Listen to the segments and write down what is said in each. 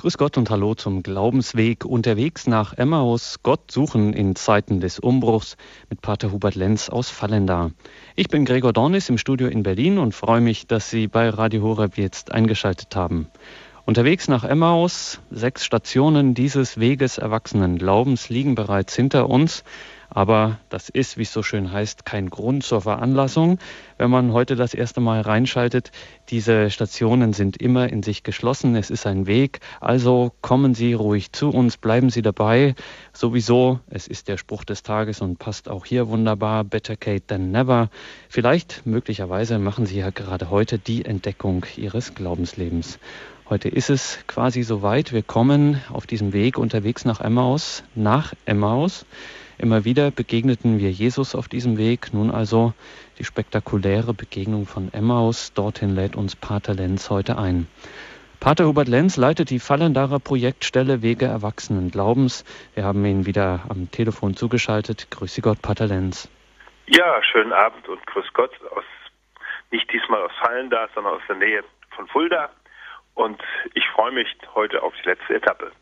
Grüß Gott und Hallo zum Glaubensweg unterwegs nach Emmaus, Gott suchen in Zeiten des Umbruchs mit Pater Hubert Lenz aus Fallenda. Ich bin Gregor Dornis im Studio in Berlin und freue mich, dass Sie bei Radio Horeb jetzt eingeschaltet haben. Unterwegs nach Emmaus, sechs Stationen dieses Weges erwachsenen Glaubens liegen bereits hinter uns. Aber das ist, wie es so schön heißt, kein Grund zur Veranlassung. Wenn man heute das erste Mal reinschaltet, diese Stationen sind immer in sich geschlossen. Es ist ein Weg. Also kommen Sie ruhig zu uns, bleiben Sie dabei. Sowieso, es ist der Spruch des Tages und passt auch hier wunderbar. Better Kate than never. Vielleicht, möglicherweise machen Sie ja gerade heute die Entdeckung Ihres Glaubenslebens. Heute ist es quasi soweit. Wir kommen auf diesem Weg unterwegs nach Emmaus, nach Emmaus. Immer wieder begegneten wir Jesus auf diesem Weg. Nun also die spektakuläre Begegnung von Emmaus. Dorthin lädt uns Pater Lenz heute ein. Pater Hubert Lenz leitet die Fallendarer Projektstelle Wege Erwachsenen Glaubens. Wir haben ihn wieder am Telefon zugeschaltet. Grüße Gott, Pater Lenz. Ja, schönen Abend und grüß Gott aus, nicht diesmal aus Fallendar, sondern aus der Nähe von Fulda. Und ich freue mich heute auf die letzte Etappe.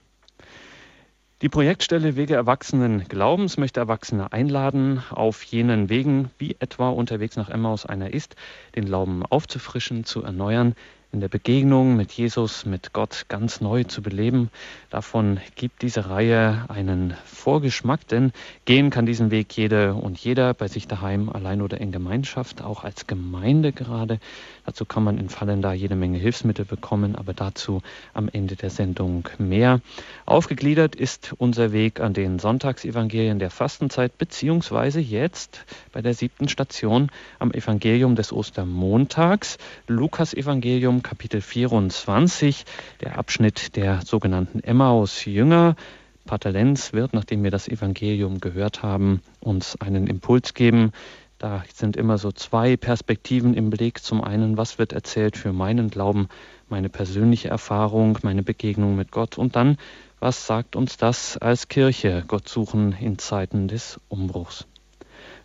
Die Projektstelle Wege Erwachsenen Glaubens möchte Erwachsene einladen, auf jenen Wegen, wie etwa unterwegs nach Emmaus einer ist, den Glauben aufzufrischen, zu erneuern, in der Begegnung mit Jesus, mit Gott ganz neu zu beleben. Davon gibt diese Reihe einen Vorgeschmack, denn gehen kann diesen Weg jede und jeder bei sich daheim, allein oder in Gemeinschaft, auch als Gemeinde gerade. Dazu kann man in Fallen da jede Menge Hilfsmittel bekommen, aber dazu am Ende der Sendung mehr. Aufgegliedert ist unser Weg an den Sonntagsevangelien der Fastenzeit, beziehungsweise jetzt bei der siebten Station am Evangelium des Ostermontags, Lukas Evangelium Kapitel 24, der Abschnitt der sogenannten Emmaus-Jünger. Pater Lenz wird, nachdem wir das Evangelium gehört haben, uns einen Impuls geben. Da sind immer so zwei Perspektiven im Blick. Zum einen, was wird erzählt für meinen Glauben, meine persönliche Erfahrung, meine Begegnung mit Gott und dann, was sagt uns das als Kirche, Gott suchen in Zeiten des Umbruchs.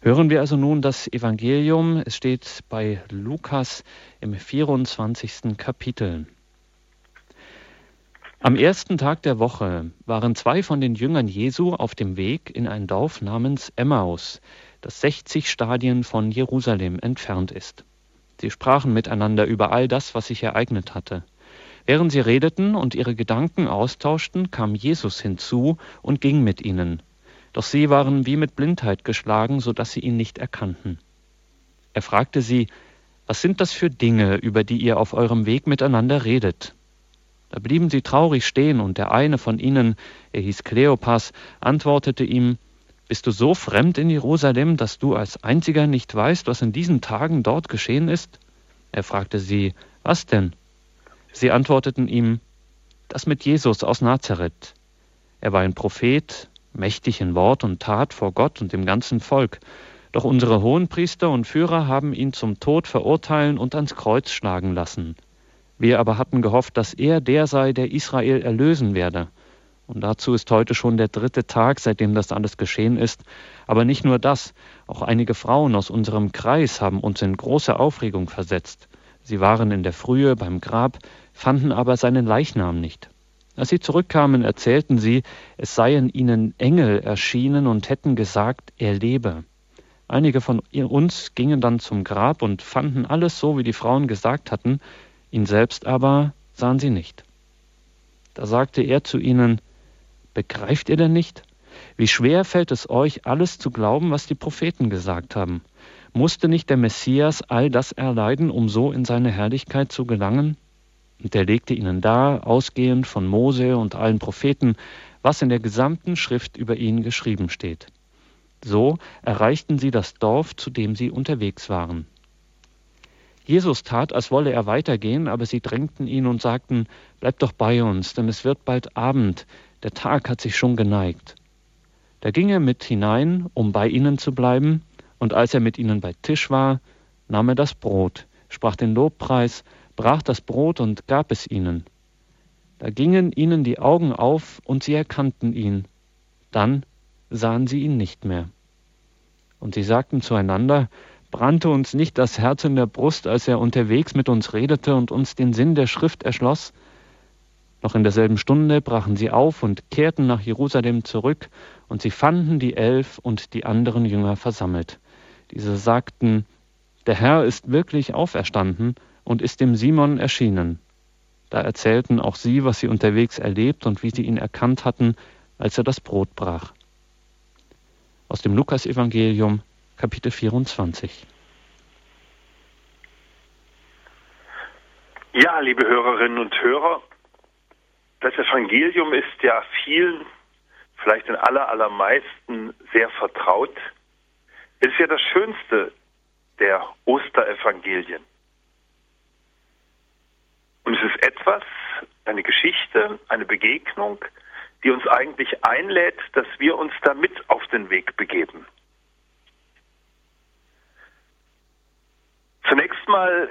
Hören wir also nun das Evangelium. Es steht bei Lukas im 24. Kapitel. Am ersten Tag der Woche waren zwei von den Jüngern Jesu auf dem Weg in ein Dorf namens Emmaus, das 60 Stadien von Jerusalem entfernt ist. Sie sprachen miteinander über all das, was sich ereignet hatte. Während sie redeten und ihre Gedanken austauschten, kam Jesus hinzu und ging mit ihnen. Doch sie waren wie mit Blindheit geschlagen, so dass sie ihn nicht erkannten. Er fragte sie, was sind das für Dinge, über die ihr auf eurem Weg miteinander redet? Da blieben sie traurig stehen, und der eine von ihnen, er hieß Kleopas, antwortete ihm, Bist du so fremd in Jerusalem, dass du als einziger nicht weißt, was in diesen Tagen dort geschehen ist? Er fragte sie, Was denn? Sie antworteten ihm, Das mit Jesus aus Nazareth. Er war ein Prophet, mächtig in Wort und Tat vor Gott und dem ganzen Volk. Doch unsere Hohenpriester und Führer haben ihn zum Tod verurteilen und ans Kreuz schlagen lassen. Wir aber hatten gehofft, dass er der sei, der Israel erlösen werde. Und dazu ist heute schon der dritte Tag, seitdem das alles geschehen ist. Aber nicht nur das, auch einige Frauen aus unserem Kreis haben uns in große Aufregung versetzt. Sie waren in der Frühe beim Grab, fanden aber seinen Leichnam nicht. Als sie zurückkamen, erzählten sie, es seien ihnen Engel erschienen und hätten gesagt, er lebe. Einige von uns gingen dann zum Grab und fanden alles so, wie die Frauen gesagt hatten, ihn selbst aber sahen sie nicht. Da sagte er zu ihnen, Begreift ihr denn nicht? Wie schwer fällt es euch, alles zu glauben, was die Propheten gesagt haben? Musste nicht der Messias all das erleiden, um so in seine Herrlichkeit zu gelangen? Und er legte ihnen dar, ausgehend von Mose und allen Propheten, was in der gesamten Schrift über ihn geschrieben steht. So erreichten sie das Dorf, zu dem sie unterwegs waren. Jesus tat, als wolle er weitergehen, aber sie drängten ihn und sagten, Bleib doch bei uns, denn es wird bald Abend, der Tag hat sich schon geneigt. Da ging er mit hinein, um bei ihnen zu bleiben, und als er mit ihnen bei Tisch war, nahm er das Brot, sprach den Lobpreis, brach das Brot und gab es ihnen. Da gingen ihnen die Augen auf und sie erkannten ihn. Dann sahen sie ihn nicht mehr. Und sie sagten zueinander, brannte uns nicht das Herz in der Brust, als er unterwegs mit uns redete und uns den Sinn der Schrift erschloss? Noch in derselben Stunde brachen sie auf und kehrten nach Jerusalem zurück, und sie fanden die Elf und die anderen Jünger versammelt. Diese sagten, der Herr ist wirklich auferstanden und ist dem Simon erschienen. Da erzählten auch sie, was sie unterwegs erlebt und wie sie ihn erkannt hatten, als er das Brot brach. Aus dem Lukasevangelium, Kapitel 24. Ja, liebe Hörerinnen und Hörer, das Evangelium ist ja vielen, vielleicht den aller, allermeisten sehr vertraut. Es ist ja das Schönste der Osterevangelien. Und es ist etwas, eine Geschichte, eine Begegnung, die uns eigentlich einlädt, dass wir uns damit auf den Weg begeben. Zunächst mal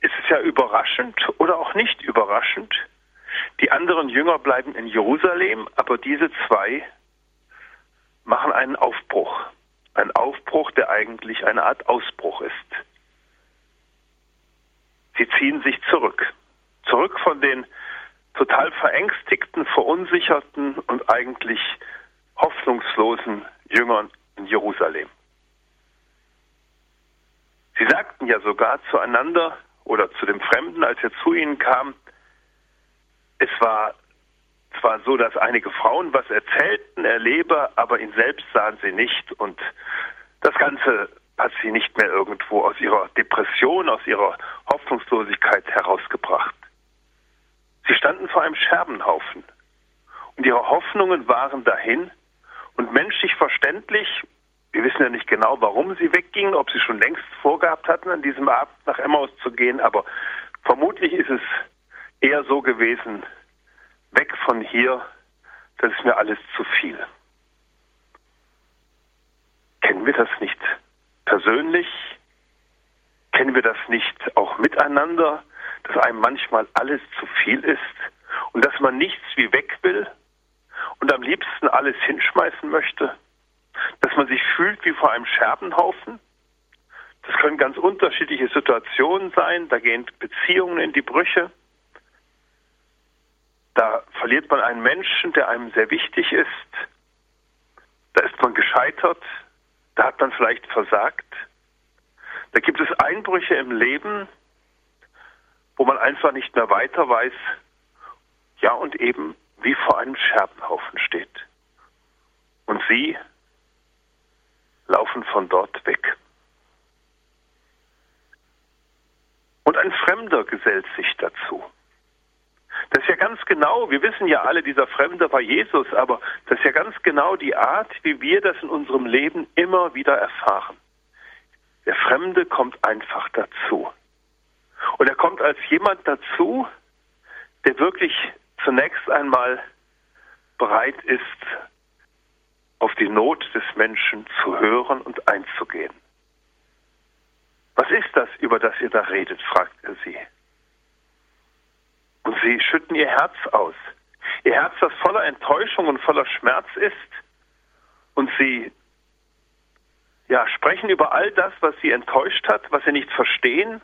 ist es ja überraschend oder auch nicht überraschend. Die anderen Jünger bleiben in Jerusalem, aber diese zwei machen einen Aufbruch. Ein Aufbruch, der eigentlich eine Art Ausbruch ist. Sie ziehen sich zurück. Zurück von den total verängstigten, verunsicherten und eigentlich hoffnungslosen Jüngern in Jerusalem. Sie sagten ja sogar zueinander oder zu dem Fremden, als er zu ihnen kam, es war zwar so, dass einige Frauen was erzählten, er lebe, aber ihn selbst sahen sie nicht und das Ganze hat sie nicht mehr irgendwo aus ihrer Depression, aus ihrer Hoffnungslosigkeit herausgebracht. Sie standen vor einem Scherbenhaufen und ihre Hoffnungen waren dahin und menschlich verständlich, wir wissen ja nicht genau, warum sie weggingen, ob sie schon längst vorgehabt hatten, an diesem Abend nach Emmaus zu gehen, aber vermutlich ist es eher so gewesen, weg von hier, das ist mir alles zu viel. Kennen wir das nicht persönlich? Kennen wir das nicht auch miteinander, dass einem manchmal alles zu viel ist und dass man nichts wie weg will und am liebsten alles hinschmeißen möchte? Dass man sich fühlt wie vor einem Scherbenhaufen? Das können ganz unterschiedliche Situationen sein, da gehen Beziehungen in die Brüche. Da verliert man einen Menschen, der einem sehr wichtig ist. Da ist man gescheitert. Da hat man vielleicht versagt. Da gibt es Einbrüche im Leben, wo man einfach nicht mehr weiter weiß. Ja, und eben wie vor einem Scherbenhaufen steht. Und sie laufen von dort weg. Und ein Fremder gesellt sich dazu. Das ist ja ganz genau, wir wissen ja alle, dieser Fremde war Jesus, aber das ist ja ganz genau die Art, wie wir das in unserem Leben immer wieder erfahren. Der Fremde kommt einfach dazu. Und er kommt als jemand dazu, der wirklich zunächst einmal bereit ist, auf die Not des Menschen zu hören und einzugehen. Was ist das, über das ihr da redet? fragt er sie. Und sie schütten ihr Herz aus. Ihr Herz, das voller Enttäuschung und voller Schmerz ist. Und sie ja, sprechen über all das, was sie enttäuscht hat, was sie nicht verstehen.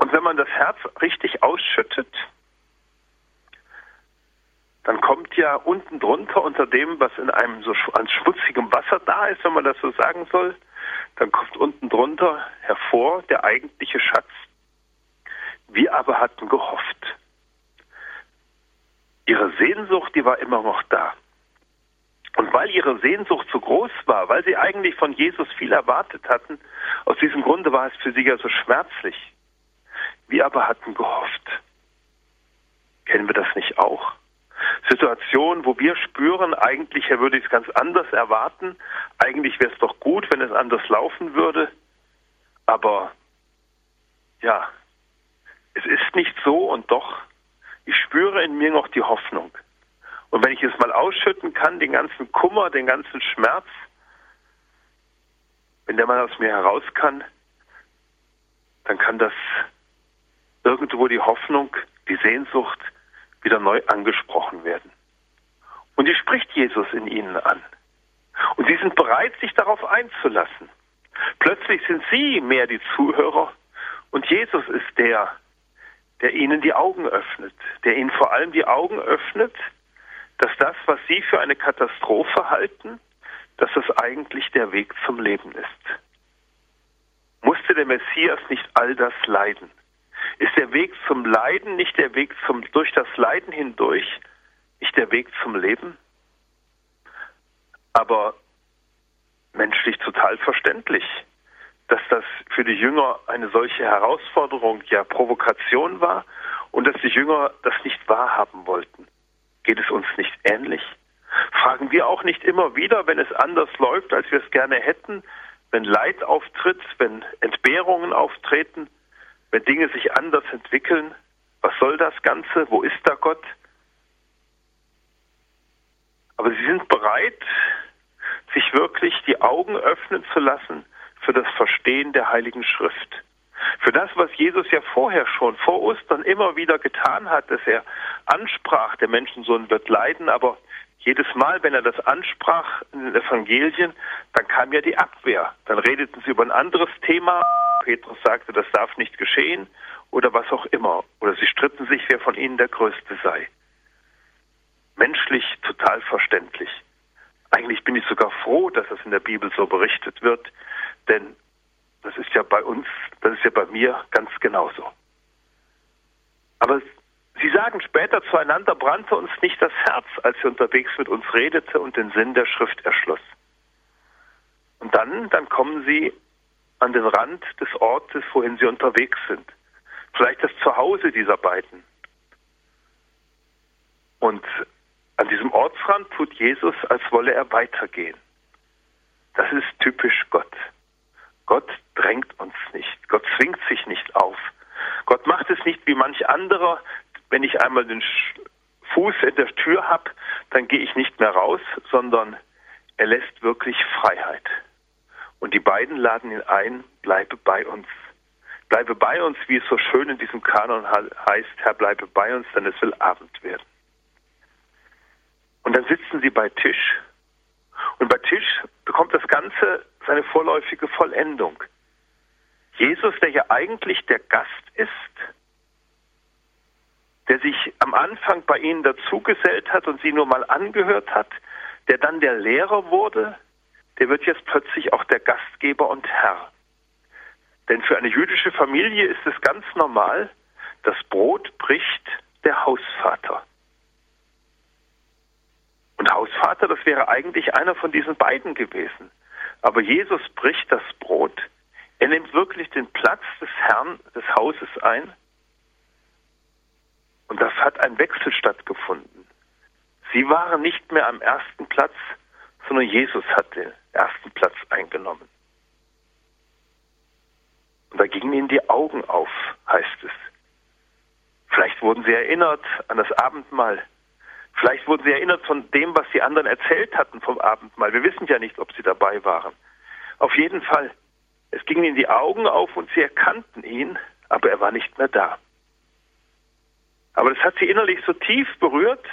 Und wenn man das Herz richtig ausschüttet, dann kommt ja unten drunter unter dem, was in einem so an schmutzigem Wasser da ist, wenn man das so sagen soll, dann kommt unten drunter hervor der eigentliche Schatz wir aber hatten gehofft. Ihre Sehnsucht, die war immer noch da. Und weil ihre Sehnsucht so groß war, weil sie eigentlich von Jesus viel erwartet hatten, aus diesem Grunde war es für sie ja so schmerzlich. Wir aber hatten gehofft. Kennen wir das nicht auch? Situationen, wo wir spüren, eigentlich würde ich es ganz anders erwarten, eigentlich wäre es doch gut, wenn es anders laufen würde, aber ja, es ist nicht so und doch, ich spüre in mir noch die Hoffnung. Und wenn ich es mal ausschütten kann, den ganzen Kummer, den ganzen Schmerz, wenn der mal aus mir heraus kann, dann kann das irgendwo die Hoffnung, die Sehnsucht wieder neu angesprochen werden. Und die spricht Jesus in ihnen an. Und sie sind bereit, sich darauf einzulassen. Plötzlich sind sie mehr die Zuhörer und Jesus ist der, der ihnen die Augen öffnet, der ihnen vor allem die Augen öffnet, dass das, was sie für eine Katastrophe halten, dass es eigentlich der Weg zum Leben ist. Musste der Messias nicht all das leiden? Ist der Weg zum Leiden nicht der Weg zum, durch das Leiden hindurch, nicht der Weg zum Leben? Aber menschlich total verständlich, dass das für die Jünger eine solche Herausforderung, ja Provokation war und dass die Jünger das nicht wahrhaben wollten. Geht es uns nicht ähnlich? Fragen wir auch nicht immer wieder, wenn es anders läuft, als wir es gerne hätten, wenn Leid auftritt, wenn Entbehrungen auftreten, wenn Dinge sich anders entwickeln, was soll das Ganze? Wo ist da Gott? Aber sie sind bereit, sich wirklich die Augen öffnen zu lassen für das Verstehen der Heiligen Schrift. Für das, was Jesus ja vorher schon vor Ostern immer wieder getan hat, dass er ansprach, der Menschensohn wird leiden, aber jedes Mal, wenn er das ansprach in den Evangelien, dann kam ja die Abwehr. Dann redeten sie über ein anderes Thema. Petrus sagte, das darf nicht geschehen oder was auch immer. Oder sie stritten sich, wer von ihnen der Größte sei. Menschlich total verständlich. Eigentlich bin ich sogar froh, dass es in der Bibel so berichtet wird, denn das ist ja bei uns, das ist ja bei mir ganz genauso. Aber Sie sagen später zueinander, brannte uns nicht das Herz, als er unterwegs mit uns redete und den Sinn der Schrift erschloss. Und dann, dann kommen sie an den Rand des Ortes, wohin sie unterwegs sind. Vielleicht das Zuhause dieser beiden. Und an diesem Ortsrand tut Jesus, als wolle er weitergehen. Das ist typisch Gott. Gott drängt uns nicht. Gott zwingt sich nicht auf. Gott macht es nicht wie manch anderer, wenn ich einmal den Fuß in der Tür habe, dann gehe ich nicht mehr raus, sondern er lässt wirklich Freiheit. Und die beiden laden ihn ein, bleibe bei uns. Bleibe bei uns, wie es so schön in diesem Kanon heißt, Herr, bleibe bei uns, denn es will Abend werden. Und dann sitzen sie bei Tisch. Und bei Tisch bekommt das Ganze seine vorläufige Vollendung. Jesus, der ja eigentlich der Gast ist, der sich am Anfang bei ihnen dazugesellt hat und sie nur mal angehört hat, der dann der Lehrer wurde, der wird jetzt plötzlich auch der Gastgeber und Herr. Denn für eine jüdische Familie ist es ganz normal, das Brot bricht der Hausvater. Und Hausvater, das wäre eigentlich einer von diesen beiden gewesen. Aber Jesus bricht das Brot. Er nimmt wirklich den Platz des Herrn des Hauses ein und das hat ein Wechsel stattgefunden. Sie waren nicht mehr am ersten Platz, sondern Jesus hat den ersten Platz eingenommen. Und da gingen ihnen die Augen auf, heißt es. Vielleicht wurden sie erinnert an das Abendmahl. Vielleicht wurden sie erinnert von dem, was die anderen erzählt hatten vom Abendmahl. Wir wissen ja nicht, ob sie dabei waren. Auf jeden Fall, es gingen ihnen die Augen auf und sie erkannten ihn, aber er war nicht mehr da. Aber das hat sie innerlich so tief berührt,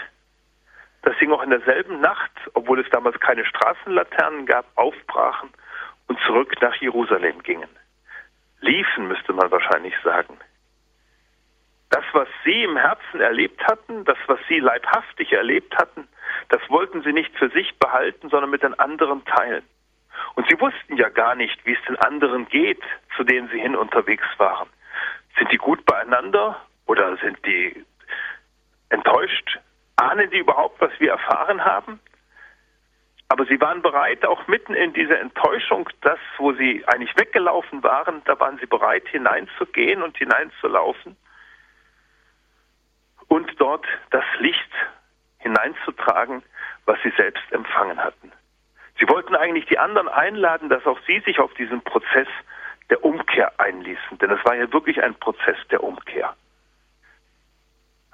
dass sie noch in derselben Nacht, obwohl es damals keine Straßenlaternen gab, aufbrachen und zurück nach Jerusalem gingen. Liefen, müsste man wahrscheinlich sagen. Das, was sie im Herzen erlebt hatten, das, was sie leibhaftig erlebt hatten, das wollten sie nicht für sich behalten, sondern mit den anderen teilen. Und sie wussten ja gar nicht, wie es den anderen geht, zu denen sie hin unterwegs waren. Sind die gut beieinander oder sind die enttäuscht? Ahnen die überhaupt, was wir erfahren haben? Aber sie waren bereit, auch mitten in dieser Enttäuschung, das, wo sie eigentlich weggelaufen waren, da waren sie bereit, hineinzugehen und hineinzulaufen und dort das Licht hineinzutragen, was sie selbst empfangen hatten. Sie wollten eigentlich die anderen einladen, dass auch sie sich auf diesen Prozess der Umkehr einließen, denn es war ja wirklich ein Prozess der Umkehr.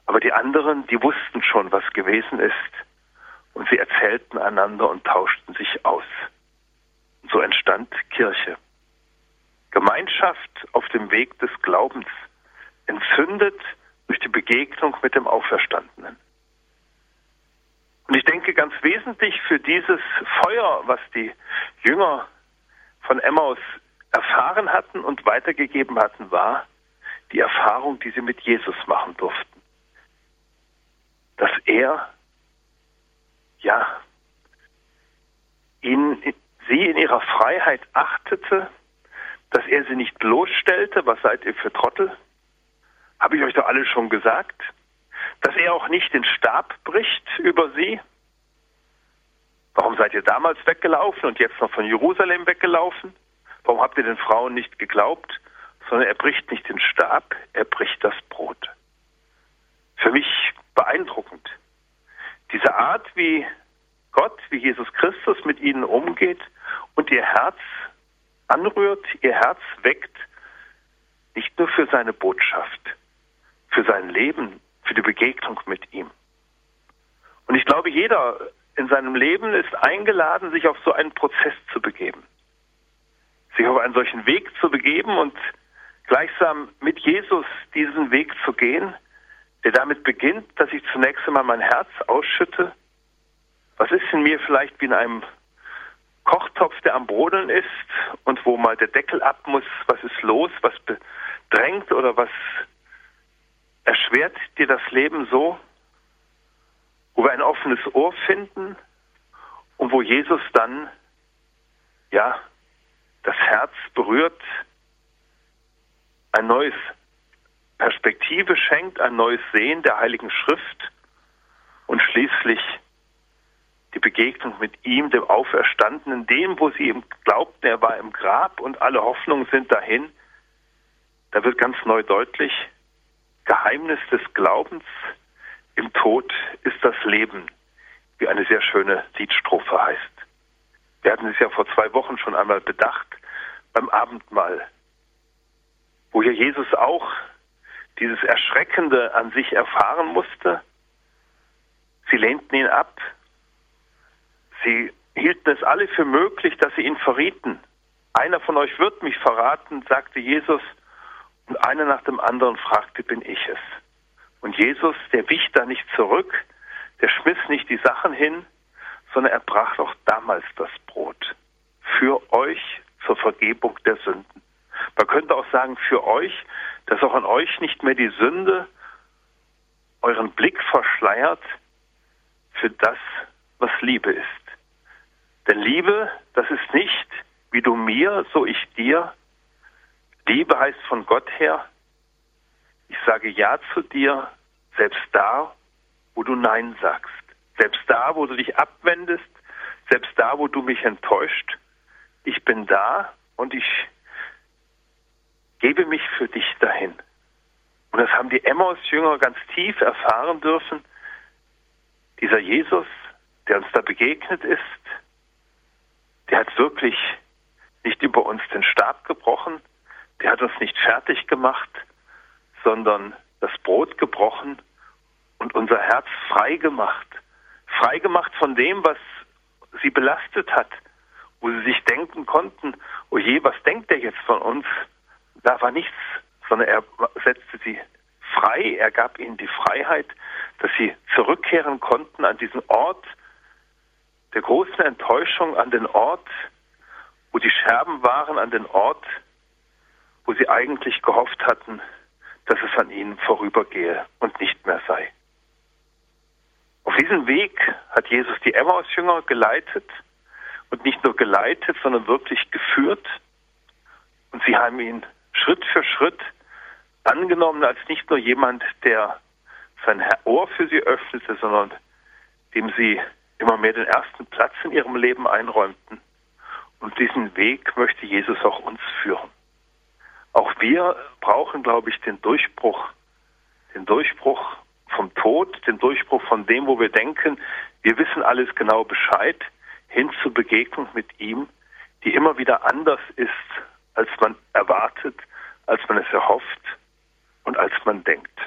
Aber die anderen, die wussten schon, was gewesen ist. Und sie erzählten einander und tauschten sich aus. Und so entstand Kirche. Gemeinschaft auf dem Weg des Glaubens, entzündet durch die Begegnung mit dem Auferstandenen. Und ich denke, ganz wesentlich für dieses Feuer, was die Jünger von Emmaus erfahren hatten und weitergegeben hatten, war, die Erfahrung, die sie mit Jesus machen durften. Dass er, ja, ihn, sie in ihrer Freiheit achtete, dass er sie nicht bloßstellte, was seid ihr für Trottel? Habe ich euch doch alle schon gesagt? Dass er auch nicht den Stab bricht über sie? Warum seid ihr damals weggelaufen und jetzt noch von Jerusalem weggelaufen? Warum habt ihr den Frauen nicht geglaubt? Sondern er bricht nicht den Stab, er bricht das Brot. Für mich beeindruckend. Diese Art, wie Gott, wie Jesus Christus mit ihnen umgeht und ihr Herz anrührt, ihr Herz weckt, nicht nur für seine Botschaft, für sein Leben, für die Begegnung mit ihm. Und ich glaube, jeder in seinem Leben ist eingeladen, sich auf so einen Prozess zu begeben. Sich auf einen solchen Weg zu begeben und gleichsam mit Jesus diesen Weg zu gehen, der damit beginnt, dass ich zunächst einmal mein Herz ausschütte. Was ist in mir vielleicht wie in einem Kochtopf, der am Brodeln ist und wo mal der Deckel ab muss? Was ist los? Was bedrängt oder was erschwert dir das Leben so? wo wir ein offenes Ohr finden und wo Jesus dann, ja, das Herz berührt, ein neues Perspektive schenkt, ein neues Sehen der Heiligen Schrift und schließlich die Begegnung mit ihm, dem Auferstandenen, dem, wo sie ihm glaubten, er war im Grab und alle Hoffnungen sind dahin. Da wird ganz neu deutlich, Geheimnis des Glaubens, im Tod ist das Leben, wie eine sehr schöne Liedstrophe heißt. Wir hatten es ja vor zwei Wochen schon einmal bedacht beim Abendmahl, wo ja Jesus auch dieses Erschreckende an sich erfahren musste. Sie lehnten ihn ab. Sie hielten es alle für möglich, dass sie ihn verrieten. Einer von euch wird mich verraten, sagte Jesus, und einer nach dem anderen fragte, bin ich es. Und Jesus, der wich da nicht zurück, der schmiss nicht die Sachen hin, sondern er brach auch damals das Brot. Für euch zur Vergebung der Sünden. Man könnte auch sagen, für euch, dass auch an euch nicht mehr die Sünde euren Blick verschleiert für das, was Liebe ist. Denn Liebe, das ist nicht, wie du mir, so ich dir. Liebe heißt von Gott her, ich sage Ja zu dir, selbst da, wo du Nein sagst. Selbst da, wo du dich abwendest. Selbst da, wo du mich enttäuscht. Ich bin da und ich gebe mich für dich dahin. Und das haben die Emmaus-Jünger ganz tief erfahren dürfen. Dieser Jesus, der uns da begegnet ist, der hat wirklich nicht über uns den Stab gebrochen, der hat uns nicht fertig gemacht, sondern das Brot gebrochen und unser Herz frei gemacht. Frei gemacht von dem, was sie belastet hat, wo sie sich denken konnten, oh je, was denkt der jetzt von uns? Da war nichts, sondern er setzte sie frei, er gab ihnen die Freiheit, dass sie zurückkehren konnten an diesen Ort der großen Enttäuschung, an den Ort, wo die Scherben waren, an den Ort, wo sie eigentlich gehofft hatten, dass es an ihnen vorübergehe und nicht mehr sei. Auf diesem Weg hat Jesus die Emmaus-Jünger geleitet und nicht nur geleitet, sondern wirklich geführt. Und sie haben ihn Schritt für Schritt angenommen als nicht nur jemand, der sein Ohr für sie öffnete, sondern dem sie immer mehr den ersten Platz in ihrem Leben einräumten. Und diesen Weg möchte Jesus auch uns führen. Auch wir brauchen, glaube ich, den Durchbruch, den Durchbruch vom Tod, den Durchbruch von dem, wo wir denken, wir wissen alles genau Bescheid, hin zur Begegnung mit ihm, die immer wieder anders ist, als man erwartet, als man es erhofft und als man denkt.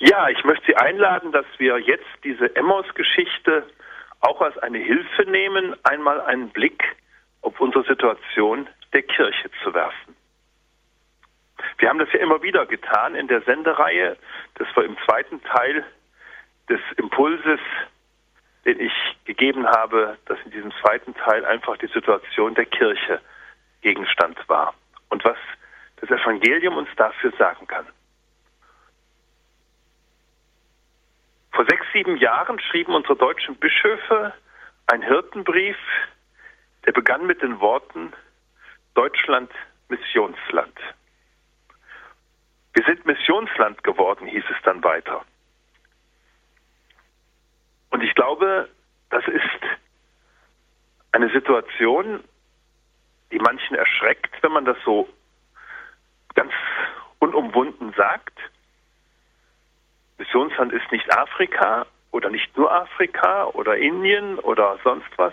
Ja, ich möchte Sie einladen, dass wir jetzt diese Emmaus-Geschichte auch als eine Hilfe nehmen, einmal einen Blick auf unsere Situation der Kirche zu werfen. Wir haben das ja immer wieder getan in der Sendereihe. Das war im zweiten Teil des Impulses, den ich gegeben habe, dass in diesem zweiten Teil einfach die Situation der Kirche Gegenstand war und was das Evangelium uns dafür sagen kann. Vor sechs, sieben Jahren schrieben unsere deutschen Bischöfe einen Hirtenbrief, der begann mit den Worten Deutschland Missionsland. Wir sind Missionsland geworden, hieß es dann weiter. Und ich glaube, das ist eine Situation, die manchen erschreckt, wenn man das so ganz unumwunden sagt. Missionsland ist nicht Afrika oder nicht nur Afrika oder Indien oder sonst was,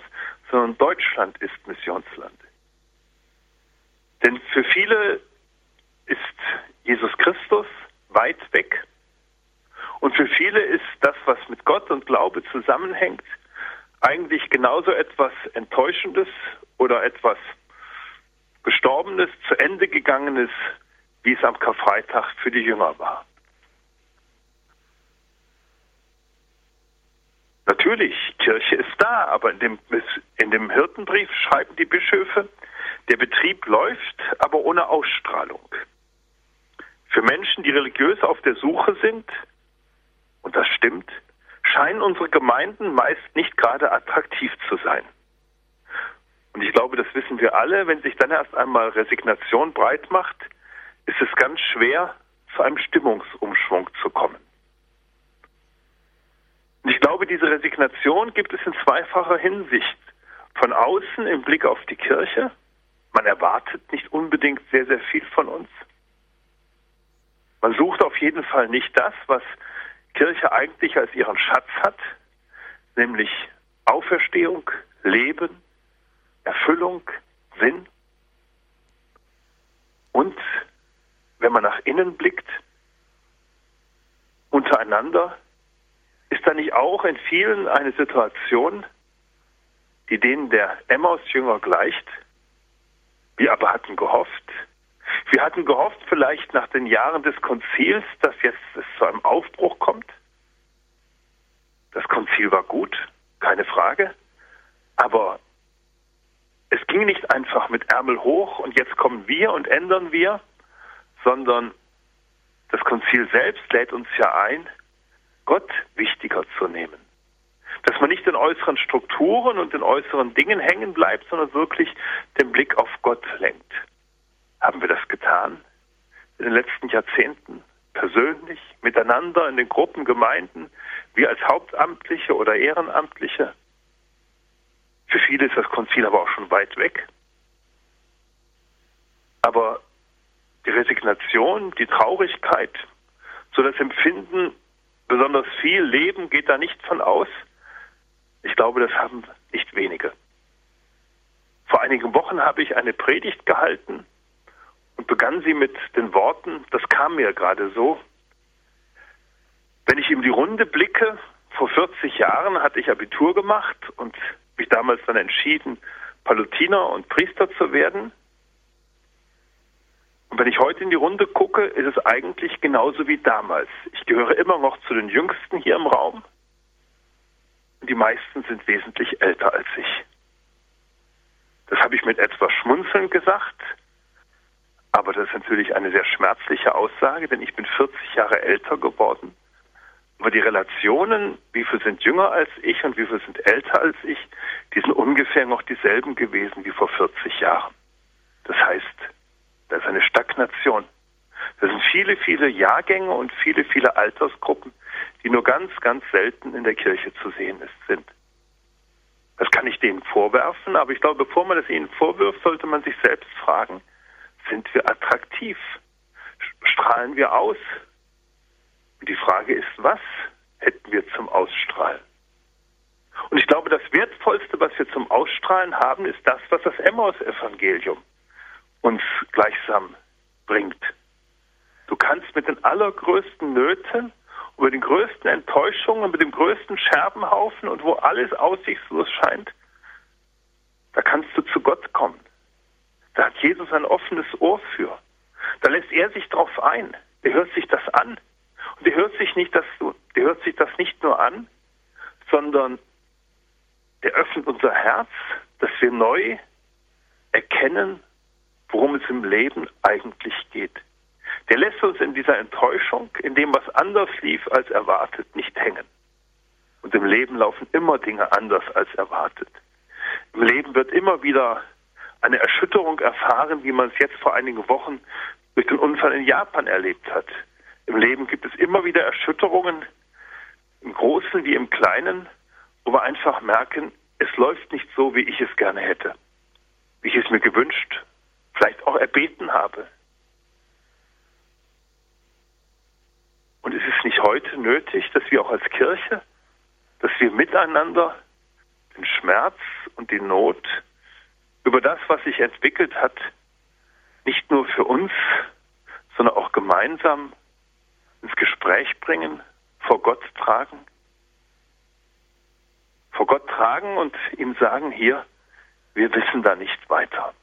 sondern Deutschland ist Missionsland. Denn für viele ist Jesus Christus weit weg. Und für viele ist das, was mit Gott und Glaube zusammenhängt, eigentlich genauso etwas Enttäuschendes oder etwas Gestorbenes, zu Ende gegangenes, wie es am Karfreitag für die Jünger war. Natürlich, Kirche ist da, aber in dem, in dem Hirtenbrief schreiben die Bischöfe, der Betrieb läuft, aber ohne Ausstrahlung. Für Menschen, die religiös auf der Suche sind, und das stimmt, scheinen unsere Gemeinden meist nicht gerade attraktiv zu sein. Und ich glaube, das wissen wir alle, wenn sich dann erst einmal Resignation breit macht, ist es ganz schwer, zu einem Stimmungsumschwung zu kommen. Und ich glaube, diese Resignation gibt es in zweifacher Hinsicht. Von außen im Blick auf die Kirche, man erwartet nicht unbedingt sehr, sehr viel von uns. Man sucht auf jeden Fall nicht das, was Kirche eigentlich als ihren Schatz hat, nämlich Auferstehung, Leben, Erfüllung, Sinn. Und wenn man nach innen blickt, untereinander, ist da nicht auch in vielen eine Situation, die denen der Emmaus-Jünger gleicht? Wir aber hatten gehofft, wir hatten gehofft, vielleicht nach den Jahren des Konzils, dass jetzt es zu einem Aufbruch kommt. Das Konzil war gut, keine Frage. Aber es ging nicht einfach mit Ärmel hoch und jetzt kommen wir und ändern wir, sondern das Konzil selbst lädt uns ja ein, Gott wichtiger zu nehmen. Dass man nicht in äußeren Strukturen und in äußeren Dingen hängen bleibt, sondern wirklich den Blick auf Gott lenkt. Haben wir das getan in den letzten Jahrzehnten? Persönlich, miteinander, in den Gruppen, Gemeinden, wir als Hauptamtliche oder Ehrenamtliche? Für viele ist das Konzil aber auch schon weit weg. Aber die Resignation, die Traurigkeit, so das Empfinden, besonders viel Leben geht da nicht von aus. Ich glaube, das haben nicht wenige. Vor einigen Wochen habe ich eine Predigt gehalten und begann sie mit den Worten, das kam mir gerade so, wenn ich in die Runde blicke, vor 40 Jahren hatte ich Abitur gemacht und mich damals dann entschieden, Palutiner und Priester zu werden. Und wenn ich heute in die Runde gucke, ist es eigentlich genauso wie damals. Ich gehöre immer noch zu den Jüngsten hier im Raum. Und die meisten sind wesentlich älter als ich. Das habe ich mit etwas Schmunzeln gesagt, aber das ist natürlich eine sehr schmerzliche Aussage, denn ich bin 40 Jahre älter geworden. Aber die Relationen, wie viele sind jünger als ich und wie viele sind älter als ich, die sind ungefähr noch dieselben gewesen wie vor 40 Jahren. Das heißt, da ist eine Stagnation. Das sind viele, viele Jahrgänge und viele, viele Altersgruppen, die nur ganz, ganz selten in der Kirche zu sehen ist, sind. Das kann ich denen vorwerfen, aber ich glaube, bevor man es ihnen vorwirft, sollte man sich selbst fragen, sind wir attraktiv? Strahlen wir aus? Und die Frage ist, was hätten wir zum Ausstrahlen? Und ich glaube, das Wertvollste, was wir zum Ausstrahlen haben, ist das, was das Emmaus-Evangelium uns gleichsam bringt. Du kannst mit den allergrößten Nöten mit den größten Enttäuschungen, mit dem größten Scherbenhaufen und wo alles aussichtslos scheint, da kannst du zu Gott kommen. Da hat Jesus ein offenes Ohr für. Da lässt er sich drauf ein. Der hört sich das an. Und der hört sich nicht, dass du, der hört sich das nicht nur an, sondern der öffnet unser Herz, dass wir neu erkennen, worum es im Leben eigentlich geht. Der lässt uns in dieser Enttäuschung, in dem, was anders lief als erwartet, nicht hängen. Und im Leben laufen immer Dinge anders als erwartet. Im Leben wird immer wieder eine Erschütterung erfahren, wie man es jetzt vor einigen Wochen durch den Unfall in Japan erlebt hat. Im Leben gibt es immer wieder Erschütterungen, im Großen wie im Kleinen, wo wir einfach merken, es läuft nicht so, wie ich es gerne hätte, wie ich es mir gewünscht, vielleicht auch erbeten habe. Und es ist nicht heute nötig, dass wir auch als Kirche, dass wir miteinander den Schmerz und die Not über das, was sich entwickelt hat, nicht nur für uns, sondern auch gemeinsam ins Gespräch bringen, vor Gott tragen, vor Gott tragen und ihm sagen, hier, wir wissen da nicht weiter.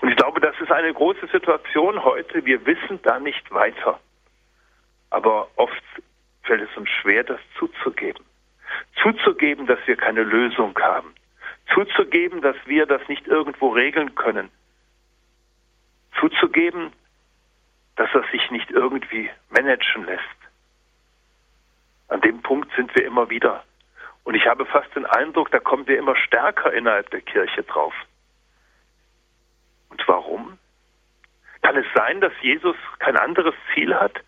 Und ich glaube, das ist eine große Situation heute. Wir wissen da nicht weiter. Aber oft fällt es uns schwer, das zuzugeben. Zuzugeben, dass wir keine Lösung haben. Zuzugeben, dass wir das nicht irgendwo regeln können. Zuzugeben, dass das sich nicht irgendwie managen lässt. An dem Punkt sind wir immer wieder. Und ich habe fast den Eindruck, da kommen wir immer stärker innerhalb der Kirche drauf. Und warum? Kann es sein, dass Jesus kein anderes Ziel hat,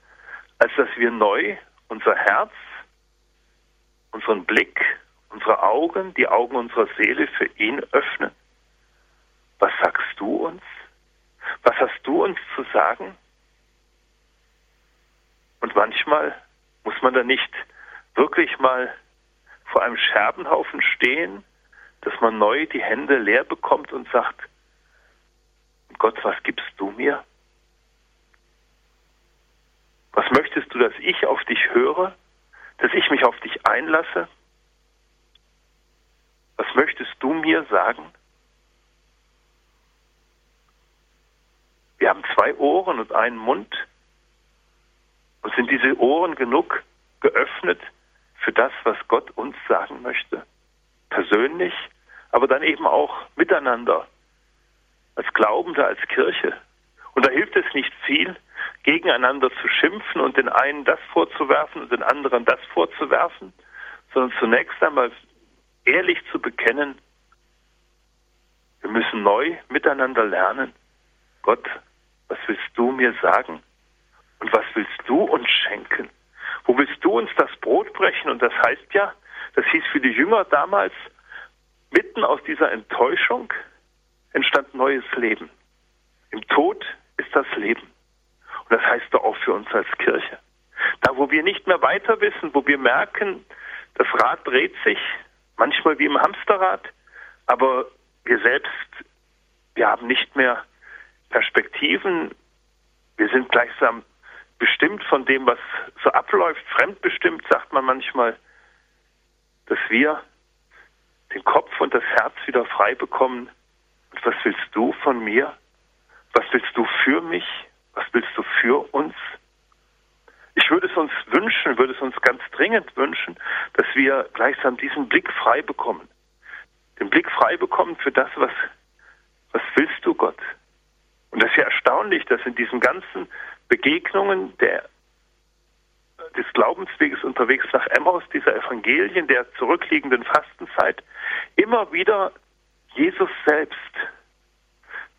als dass wir neu unser Herz, unseren Blick, unsere Augen, die Augen unserer Seele für ihn öffnen? Was sagst du uns? Was hast du uns zu sagen? Und manchmal muss man da nicht wirklich mal vor einem Scherbenhaufen stehen, dass man neu die Hände leer bekommt und sagt, Gott, was gibst du mir? Was möchtest du, dass ich auf dich höre? Dass ich mich auf dich einlasse? Was möchtest du mir sagen? Wir haben zwei Ohren und einen Mund. Und sind diese Ohren genug geöffnet für das, was Gott uns sagen möchte? Persönlich, aber dann eben auch miteinander Glaubende, als Kirche. Und da hilft es nicht viel, gegeneinander zu schimpfen und den einen das vorzuwerfen und den anderen das vorzuwerfen, sondern zunächst einmal ehrlich zu bekennen, wir müssen neu miteinander lernen. Gott, was willst du mir sagen? Und was willst du uns schenken? Wo willst du uns das Brot brechen? Und das heißt ja, das hieß für die Jünger damals, mitten aus dieser Enttäuschung, entstand neues Leben. Im Tod ist das Leben. Und das heißt doch auch für uns als Kirche. Da, wo wir nicht mehr weiter wissen, wo wir merken, das Rad dreht sich, manchmal wie im Hamsterrad, aber wir selbst, wir haben nicht mehr Perspektiven, wir sind gleichsam bestimmt von dem, was so abläuft, fremdbestimmt, sagt man manchmal, dass wir den Kopf und das Herz wieder frei bekommen, was willst du von mir? Was willst du für mich? Was willst du für uns? Ich würde es uns wünschen, würde es uns ganz dringend wünschen, dass wir gleichsam diesen Blick frei bekommen. Den Blick frei bekommen für das, was, was willst du, Gott? Und das ist ja erstaunlich, dass in diesen ganzen Begegnungen der, des Glaubensweges unterwegs nach Emmaus, dieser Evangelien, der zurückliegenden Fastenzeit, immer wieder Jesus selbst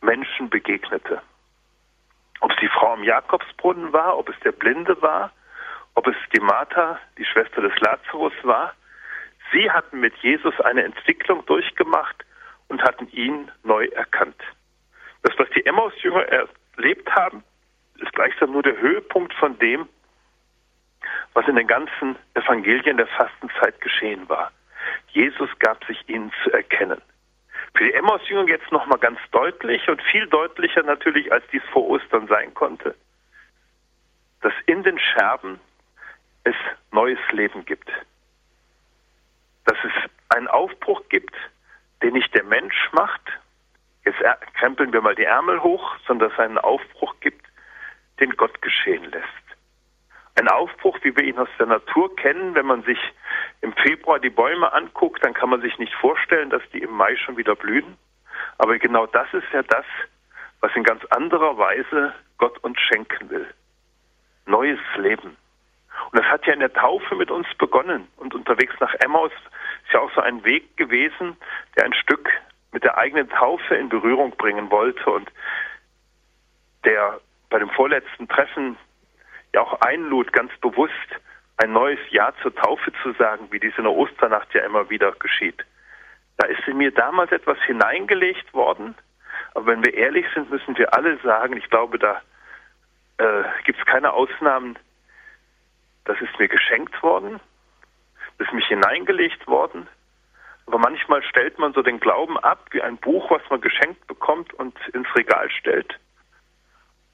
Menschen begegnete. Ob es die Frau am Jakobsbrunnen war, ob es der Blinde war, ob es die Martha, die Schwester des Lazarus war, sie hatten mit Jesus eine Entwicklung durchgemacht und hatten ihn neu erkannt. Das, was die Emmaus-Jünger erlebt haben, ist gleichsam nur der Höhepunkt von dem, was in den ganzen Evangelien der Fastenzeit geschehen war. Jesus gab sich ihnen zu erkennen. Für die Emmaus-Jünger jetzt nochmal ganz deutlich und viel deutlicher natürlich, als dies vor Ostern sein konnte, dass in den Scherben es neues Leben gibt. Dass es einen Aufbruch gibt, den nicht der Mensch macht, jetzt krempeln wir mal die Ärmel hoch, sondern dass es einen Aufbruch gibt, den Gott geschehen lässt. Ein Aufbruch, wie wir ihn aus der Natur kennen, wenn man sich im Februar die Bäume anguckt, dann kann man sich nicht vorstellen, dass die im Mai schon wieder blühen. Aber genau das ist ja das, was in ganz anderer Weise Gott uns schenken will. Neues Leben. Und das hat ja in der Taufe mit uns begonnen. Und unterwegs nach Emmaus ist ja auch so ein Weg gewesen, der ein Stück mit der eigenen Taufe in Berührung bringen wollte und der bei dem vorletzten Treffen ja auch einlud, ganz bewusst ein neues Ja zur Taufe zu sagen, wie dies in der Osternacht ja immer wieder geschieht. Da ist in mir damals etwas hineingelegt worden, aber wenn wir ehrlich sind, müssen wir alle sagen, ich glaube, da äh, gibt es keine Ausnahmen, das ist mir geschenkt worden, das ist mich hineingelegt worden, aber manchmal stellt man so den Glauben ab wie ein Buch, was man geschenkt bekommt und ins Regal stellt.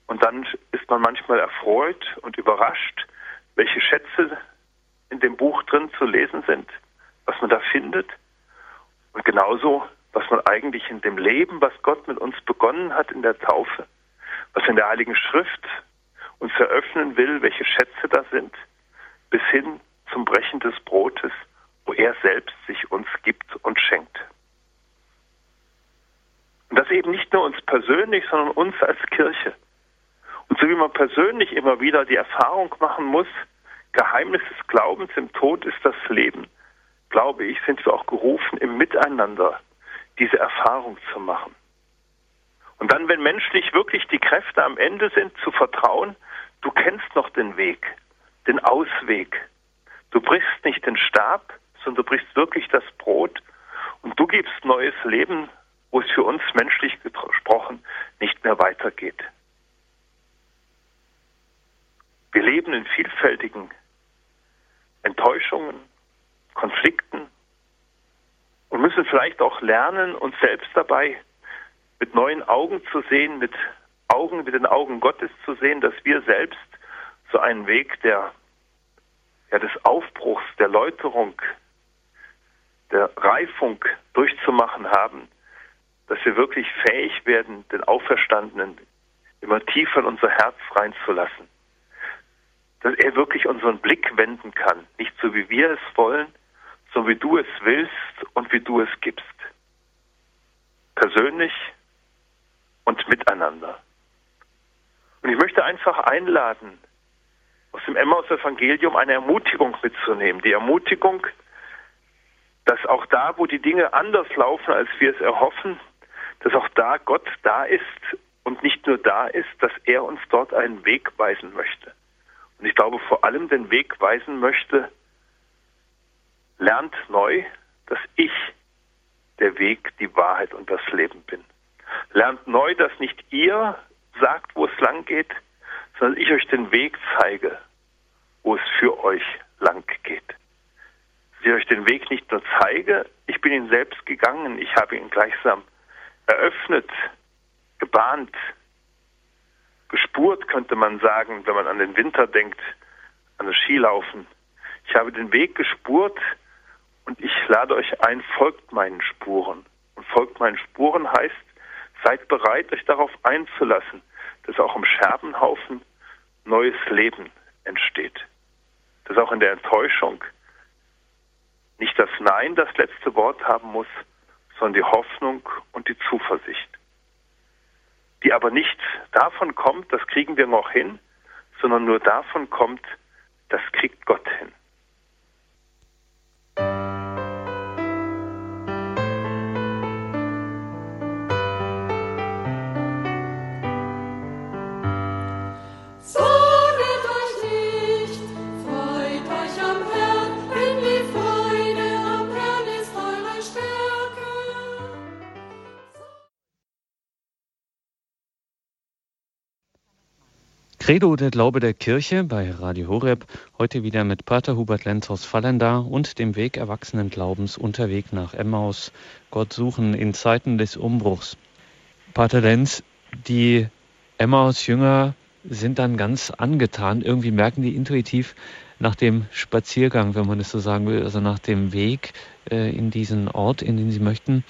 Und dann ist man manchmal erfreut und überrascht, welche Schätze in dem Buch drin zu lesen sind, was man da findet. Und genauso, was man eigentlich in dem Leben, was Gott mit uns begonnen hat in der Taufe, was in der Heiligen Schrift uns eröffnen will, welche Schätze da sind, bis hin zum Brechen des Brotes, wo er selbst sich uns gibt und schenkt. Und das eben nicht nur uns persönlich, sondern uns als Kirche. Und so wie man persönlich immer wieder die Erfahrung machen muss, Geheimnis des Glaubens im Tod ist das Leben, glaube ich, sind wir auch gerufen, im Miteinander diese Erfahrung zu machen. Und dann, wenn menschlich wirklich die Kräfte am Ende sind, zu vertrauen, du kennst noch den Weg, den Ausweg. Du brichst nicht den Stab, sondern du brichst wirklich das Brot und du gibst neues Leben, wo es für uns menschlich gesprochen nicht mehr weitergeht. Wir leben in vielfältigen Enttäuschungen, Konflikten und müssen vielleicht auch lernen, uns selbst dabei mit neuen Augen zu sehen, mit Augen, mit den Augen Gottes zu sehen, dass wir selbst so einen Weg der, ja, des Aufbruchs, der Läuterung, der Reifung durchzumachen haben, dass wir wirklich fähig werden, den Auferstandenen immer tiefer in unser Herz reinzulassen dass er wirklich unseren Blick wenden kann. Nicht so, wie wir es wollen, sondern wie du es willst und wie du es gibst. Persönlich und miteinander. Und ich möchte einfach einladen, aus dem Emmaus-Evangelium eine Ermutigung mitzunehmen. Die Ermutigung, dass auch da, wo die Dinge anders laufen, als wir es erhoffen, dass auch da Gott da ist und nicht nur da ist, dass er uns dort einen Weg weisen möchte. Und ich glaube, vor allem den Weg weisen möchte, lernt neu, dass ich der Weg, die Wahrheit und das Leben bin. Lernt neu, dass nicht ihr sagt, wo es lang geht, sondern ich euch den Weg zeige, wo es für euch lang geht. Dass ich euch den Weg nicht nur zeige, ich bin ihn selbst gegangen, ich habe ihn gleichsam eröffnet, gebahnt, gespurt, könnte man sagen, wenn man an den Winter denkt, an das Skilaufen. Ich habe den Weg gespurt und ich lade euch ein, folgt meinen Spuren. Und folgt meinen Spuren heißt, seid bereit, euch darauf einzulassen, dass auch im Scherbenhaufen neues Leben entsteht. Dass auch in der Enttäuschung nicht das Nein das letzte Wort haben muss, sondern die Hoffnung und die Zuversicht die aber nicht davon kommt, das kriegen wir noch hin, sondern nur davon kommt, das kriegt Gott hin. Credo, der Glaube der Kirche bei Radio Horeb. Heute wieder mit Pater Hubert Lenz aus Fallenda und dem Weg erwachsenen Glaubens unterwegs nach Emmaus. Gott suchen in Zeiten des Umbruchs. Pater Lenz, die Emmaus-Jünger sind dann ganz angetan. Irgendwie merken die intuitiv, nach dem Spaziergang, wenn man es so sagen will, also nach dem Weg äh, in diesen Ort, in den Sie möchten,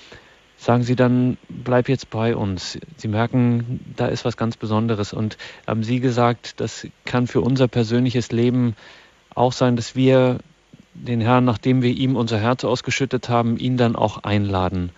sagen Sie dann, bleib jetzt bei uns. Sie merken, da ist was ganz Besonderes. Und haben Sie gesagt, das kann für unser persönliches Leben auch sein, dass wir den Herrn, nachdem wir ihm unser Herz ausgeschüttet haben, ihn dann auch einladen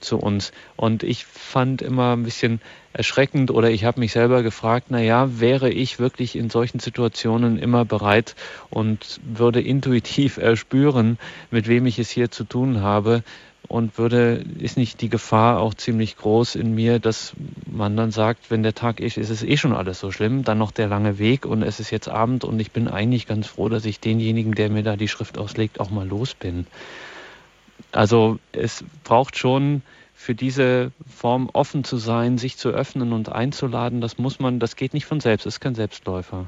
zu uns. Und ich fand immer ein bisschen erschreckend oder ich habe mich selber gefragt, na ja, wäre ich wirklich in solchen Situationen immer bereit und würde intuitiv erspüren, mit wem ich es hier zu tun habe und würde, ist nicht die Gefahr auch ziemlich groß in mir, dass man dann sagt, wenn der Tag ist, ist es eh schon alles so schlimm, dann noch der lange Weg und es ist jetzt Abend und ich bin eigentlich ganz froh, dass ich denjenigen, der mir da die Schrift auslegt, auch mal los bin. Also es braucht schon für diese Form offen zu sein, sich zu öffnen und einzuladen, das muss man, das geht nicht von selbst, ist kein Selbstläufer.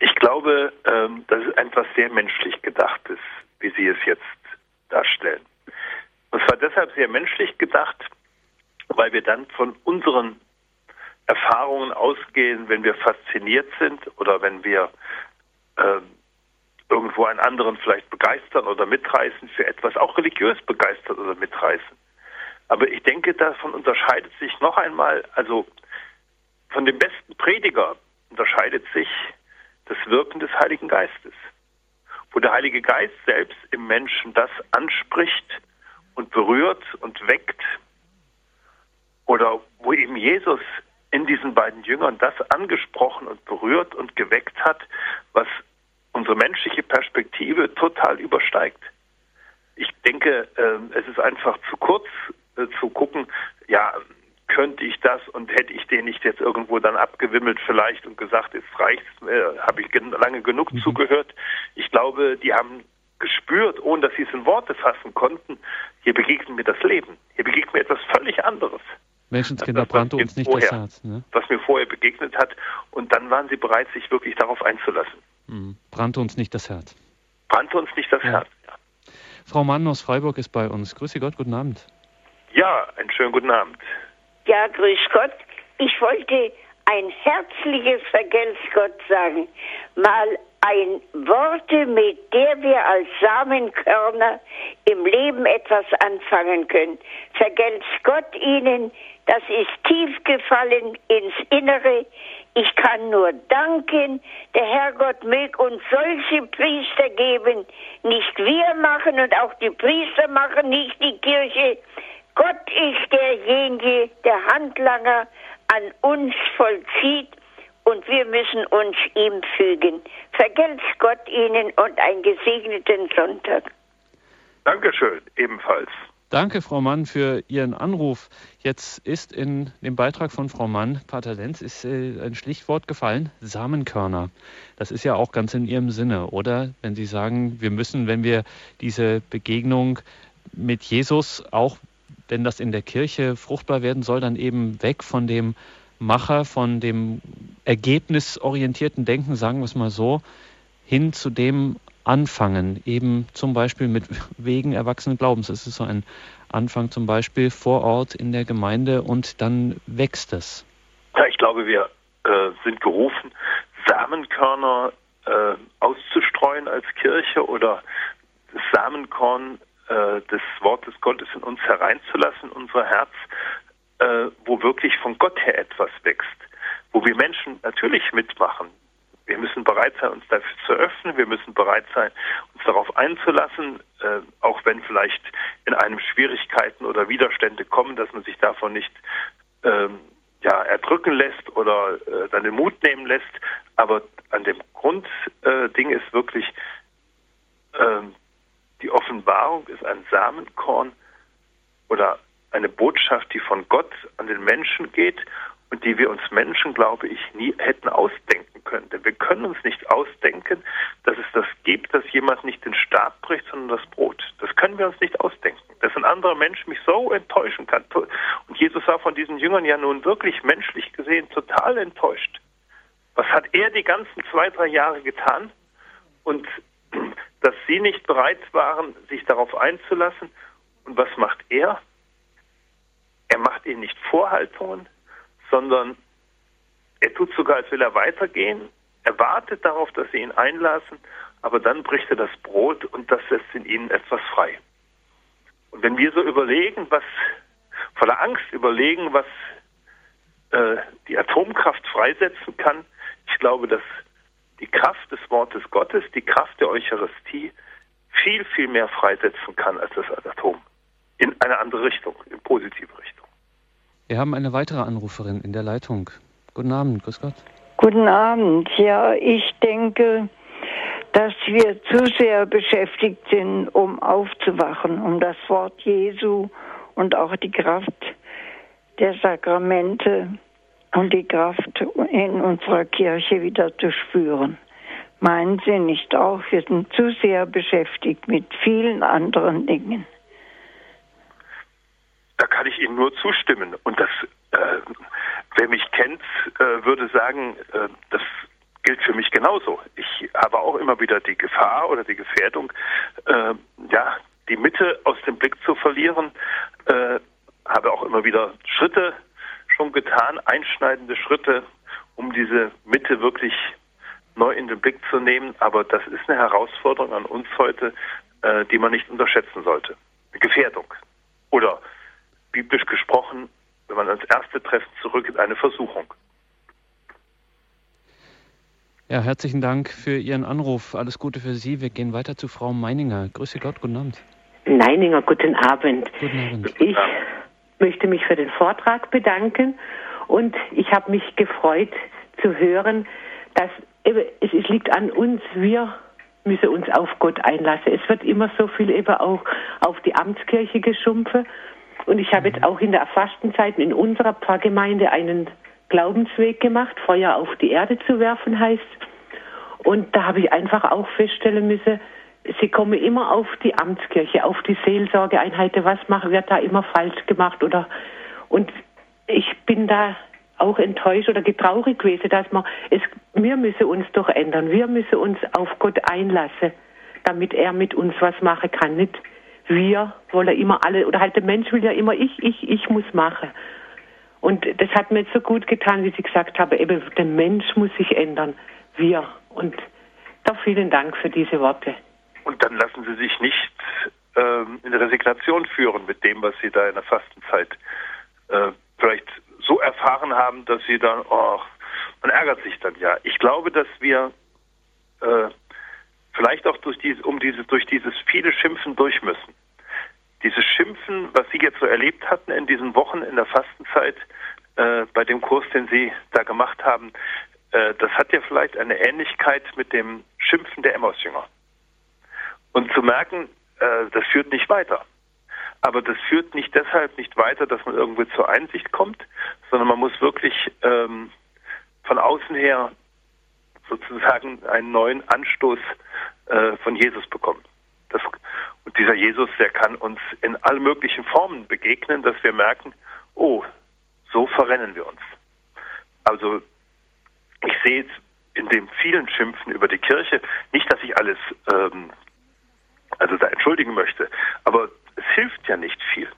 Ich glaube, ähm, dass es etwas sehr menschlich gedacht ist, wie Sie es jetzt darstellen. Und zwar deshalb sehr menschlich gedacht, weil wir dann von unseren Erfahrungen ausgehen, wenn wir fasziniert sind oder wenn wir äh, irgendwo einen anderen vielleicht begeistern oder mitreißen für etwas, auch religiös begeistern oder mitreißen. Aber ich denke, davon unterscheidet sich noch einmal, also von dem besten Prediger unterscheidet sich das Wirken des Heiligen Geistes, wo der Heilige Geist selbst im Menschen das anspricht und berührt und weckt, oder wo eben Jesus in diesen beiden Jüngern das angesprochen und berührt und geweckt hat, was unsere menschliche Perspektive total übersteigt. Ich denke, ähm, es ist einfach zu kurz äh, zu gucken, ja, könnte ich das und hätte ich den nicht jetzt irgendwo dann abgewimmelt vielleicht und gesagt, jetzt reicht's, äh, habe ich gen lange genug mhm. zugehört. Ich glaube, die haben gespürt, ohne dass sie es in Worte fassen konnten, hier begegnet mir das Leben. Hier begegnet mir etwas völlig anderes. Menschenskinder brannte uns nicht vorher, das Herz. Ne? Was mir vorher begegnet hat. Und dann waren sie bereit, sich wirklich darauf einzulassen. Mhm. Brannte uns nicht das Herz. Brannte uns nicht das ja. Herz, ja. Frau Mann aus Freiburg ist bei uns. Grüße Gott, guten Abend. Ja, einen schönen guten Abend. Ja, grüß Gott. Ich wollte ein herzliches Vergelt's Gott sagen. Mal ein Worte, mit der wir als Samenkörner im Leben etwas anfangen können. Vergelt's Gott Ihnen, das ist tief gefallen ins Innere. Ich kann nur danken, der Herrgott möge uns solche Priester geben. Nicht wir machen und auch die Priester machen nicht die Kirche. Gott ist derjenige, der Handlanger an uns vollzieht und wir müssen uns ihm fügen. Vergelt's Gott Ihnen und einen gesegneten Sonntag. Dankeschön, ebenfalls. Danke, Frau Mann, für Ihren Anruf. Jetzt ist in dem Beitrag von Frau Mann, Pater Lenz, ist äh, ein Stichwort gefallen, Samenkörner. Das ist ja auch ganz in Ihrem Sinne, oder? Wenn Sie sagen, wir müssen, wenn wir diese Begegnung mit Jesus, auch wenn das in der Kirche fruchtbar werden soll, dann eben weg von dem Macher, von dem ergebnisorientierten Denken, sagen wir es mal so, hin zu dem Anfangen, eben zum Beispiel mit Wegen erwachsenen Glaubens. Es ist so ein Anfang zum Beispiel vor Ort in der Gemeinde und dann wächst es. Ja, ich glaube, wir äh, sind gerufen, Samenkörner äh, auszustreuen als Kirche oder das Samenkorn äh, des Wortes Gottes in uns hereinzulassen, unser Herz, äh, wo wirklich von Gott her etwas wächst, wo wir Menschen natürlich mitmachen. Wir müssen bereit sein, uns dafür zu öffnen. Wir müssen bereit sein, uns darauf einzulassen, äh, auch wenn vielleicht in einem Schwierigkeiten oder Widerstände kommen, dass man sich davon nicht ähm, ja, erdrücken lässt oder äh, dann den Mut nehmen lässt. Aber an dem Grundding äh, ist wirklich, ähm, die Offenbarung ist ein Samenkorn oder eine Botschaft, die von Gott an den Menschen geht und die wir uns Menschen, glaube ich, nie hätten ausdenken können. Denn wir können uns nicht ausdenken, dass es das gibt, dass jemand nicht den Stab bricht, sondern das Brot. Das können wir uns nicht ausdenken. Dass ein anderer Mensch mich so enttäuschen kann. Und Jesus war von diesen Jüngern ja nun wirklich menschlich gesehen total enttäuscht. Was hat er die ganzen zwei, drei Jahre getan? Und dass sie nicht bereit waren, sich darauf einzulassen. Und was macht er? Er macht ihnen nicht Vorhaltungen, sondern er tut sogar, als will er weitergehen. Er wartet darauf, dass sie ihn einlassen, aber dann bricht er das Brot und das setzt in ihnen etwas frei. Und wenn wir so überlegen, was voller Angst überlegen, was äh, die Atomkraft freisetzen kann, ich glaube, dass die Kraft des Wortes Gottes, die Kraft der Eucharistie viel, viel mehr freisetzen kann als das Atom. In eine andere Richtung, in positive Richtung. Wir haben eine weitere Anruferin in der Leitung. Guten Abend, grüß Gott. Guten Abend. Ja, ich denke, dass wir zu sehr beschäftigt sind, um aufzuwachen, um das Wort Jesu und auch die Kraft der Sakramente und die Kraft in unserer Kirche wieder zu spüren. Meinen Sie nicht auch, wir sind zu sehr beschäftigt mit vielen anderen Dingen. Da kann ich Ihnen nur zustimmen. Und das, äh, wer mich kennt, äh, würde sagen, äh, das gilt für mich genauso. Ich habe auch immer wieder die Gefahr oder die Gefährdung, äh, ja, die Mitte aus dem Blick zu verlieren. Äh, habe auch immer wieder Schritte schon getan, einschneidende Schritte, um diese Mitte wirklich neu in den Blick zu nehmen. Aber das ist eine Herausforderung an uns heute, äh, die man nicht unterschätzen sollte. Eine Gefährdung. Oder biblisch gesprochen, wenn man ans erste Treffen zurück, eine Versuchung. Ja, herzlichen Dank für Ihren Anruf. Alles Gute für Sie. Wir gehen weiter zu Frau Meininger. Grüße Gott, guten Abend. Meininger, guten Abend. Guten Abend. Ich möchte mich für den Vortrag bedanken und ich habe mich gefreut zu hören, dass es, es liegt an uns, wir müssen uns auf Gott einlassen. Es wird immer so viel eben auch auf die Amtskirche geschumpfen und ich habe jetzt auch in der Fastenzeit in unserer Pfarrgemeinde einen Glaubensweg gemacht, Feuer auf die Erde zu werfen heißt. Und da habe ich einfach auch feststellen müssen, sie kommen immer auf die Amtskirche, auf die Seelsorgeeinheiten, was macht, wird da immer falsch gemacht oder und ich bin da auch enttäuscht oder getraurig gewesen, dass man es, wir müssen uns doch ändern, wir müssen uns auf Gott einlassen, damit er mit uns was machen kann, nicht wir wollen immer alle, oder halt der Mensch will ja immer ich, ich, ich muss machen. Und das hat mir jetzt so gut getan, wie Sie gesagt haben, eben der Mensch muss sich ändern, wir. Und da vielen Dank für diese Worte. Und dann lassen Sie sich nicht ähm, in Resignation führen mit dem, was Sie da in der Fastenzeit äh, vielleicht so erfahren haben, dass Sie dann, oh, man ärgert sich dann ja. Ich glaube, dass wir äh, vielleicht auch durch diese, um dieses, durch dieses viele Schimpfen durch müssen. Dieses Schimpfen, was Sie jetzt so erlebt hatten in diesen Wochen in der Fastenzeit, äh, bei dem Kurs, den Sie da gemacht haben, äh, das hat ja vielleicht eine Ähnlichkeit mit dem Schimpfen der Emmausjünger. Und zu merken, äh, das führt nicht weiter. Aber das führt nicht deshalb nicht weiter, dass man irgendwie zur Einsicht kommt, sondern man muss wirklich ähm, von außen her sozusagen einen neuen Anstoß äh, von Jesus bekommen. Das, und dieser Jesus, der kann uns in all möglichen Formen begegnen, dass wir merken, oh, so verrennen wir uns. Also ich sehe jetzt in dem vielen Schimpfen über die Kirche nicht, dass ich alles ähm, also da entschuldigen möchte, aber es hilft ja nicht viel.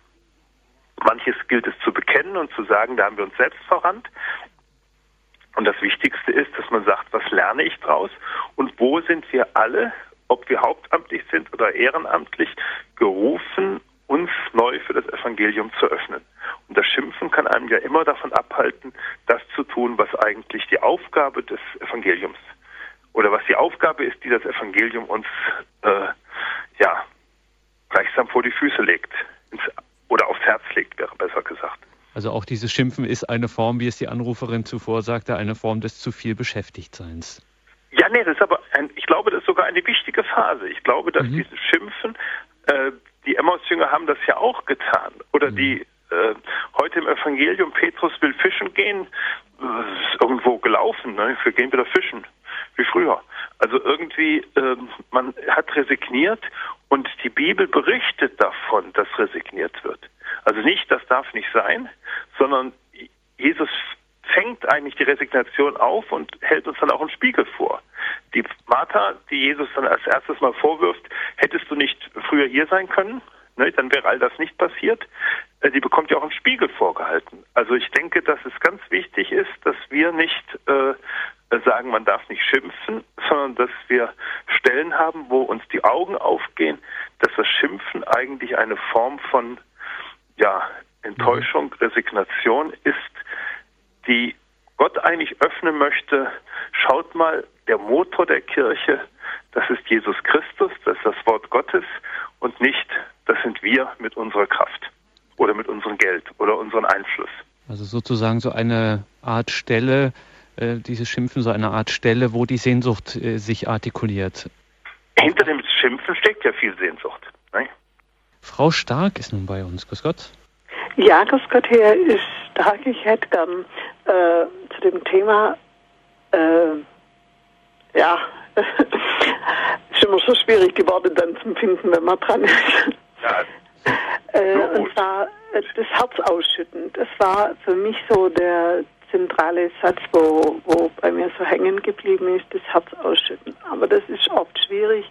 Manches gilt es zu bekennen und zu sagen, da haben wir uns selbst verrannt. Und das Wichtigste ist, dass man sagt, was lerne ich draus und wo sind wir alle, ob wir hauptamtlich sind oder ehrenamtlich, gerufen, uns neu für das Evangelium zu öffnen. Und das Schimpfen kann einem ja immer davon abhalten, das zu tun, was eigentlich die Aufgabe des Evangeliums oder was die Aufgabe ist, die das Evangelium uns äh, ja gleichsam vor die Füße legt ins, oder aufs Herz legt, wäre besser gesagt. Also auch dieses Schimpfen ist eine Form, wie es die Anruferin zuvor sagte, eine Form des zu viel Beschäftigtseins. Ja, nee, das ist aber, ein, ich glaube, das ist sogar eine wichtige Phase. Ich glaube, dass mhm. dieses Schimpfen, äh, die Emmaus-Jünger haben das ja auch getan. Oder mhm. die äh, heute im Evangelium, Petrus will fischen gehen, ist irgendwo gelaufen, ne? wir gehen wieder fischen, wie früher. Also irgendwie, äh, man hat resigniert und die Bibel berichtet davon, dass resigniert wird. Also nicht, das darf nicht sein, sondern Jesus fängt eigentlich die Resignation auf und hält uns dann auch einen Spiegel vor. Die Martha, die Jesus dann als erstes mal vorwirft, hättest du nicht früher hier sein können, ne, dann wäre all das nicht passiert. Äh, die bekommt ja auch einen Spiegel vorgehalten. Also ich denke, dass es ganz wichtig ist, dass wir nicht äh, sagen, man darf nicht schimpfen, sondern dass wir Stellen haben, wo uns die Augen aufgehen, dass das Schimpfen eigentlich eine Form von ja, Enttäuschung, Resignation ist, die Gott eigentlich öffnen möchte. Schaut mal, der Motor der Kirche, das ist Jesus Christus, das ist das Wort Gottes und nicht, das sind wir mit unserer Kraft oder mit unserem Geld oder unserem Einfluss. Also sozusagen so eine Art Stelle, äh, dieses Schimpfen, so eine Art Stelle, wo die Sehnsucht äh, sich artikuliert. Hinter dem Schimpfen steckt ja viel Sehnsucht. Ne? Frau Stark ist nun bei uns. Grüß Gott. Ja, grüß Gott, Herr ist Stark. Ich hätte gern äh, zu dem Thema, äh, ja, ist immer so schwierig, die Worte dann zu finden, wenn man dran ist. Ja. äh, und zwar äh, das Herz ausschütten. Das war für mich so der zentrale Satz, wo, wo bei mir so hängen geblieben ist, das Herz ausschütten. Aber das ist oft schwierig,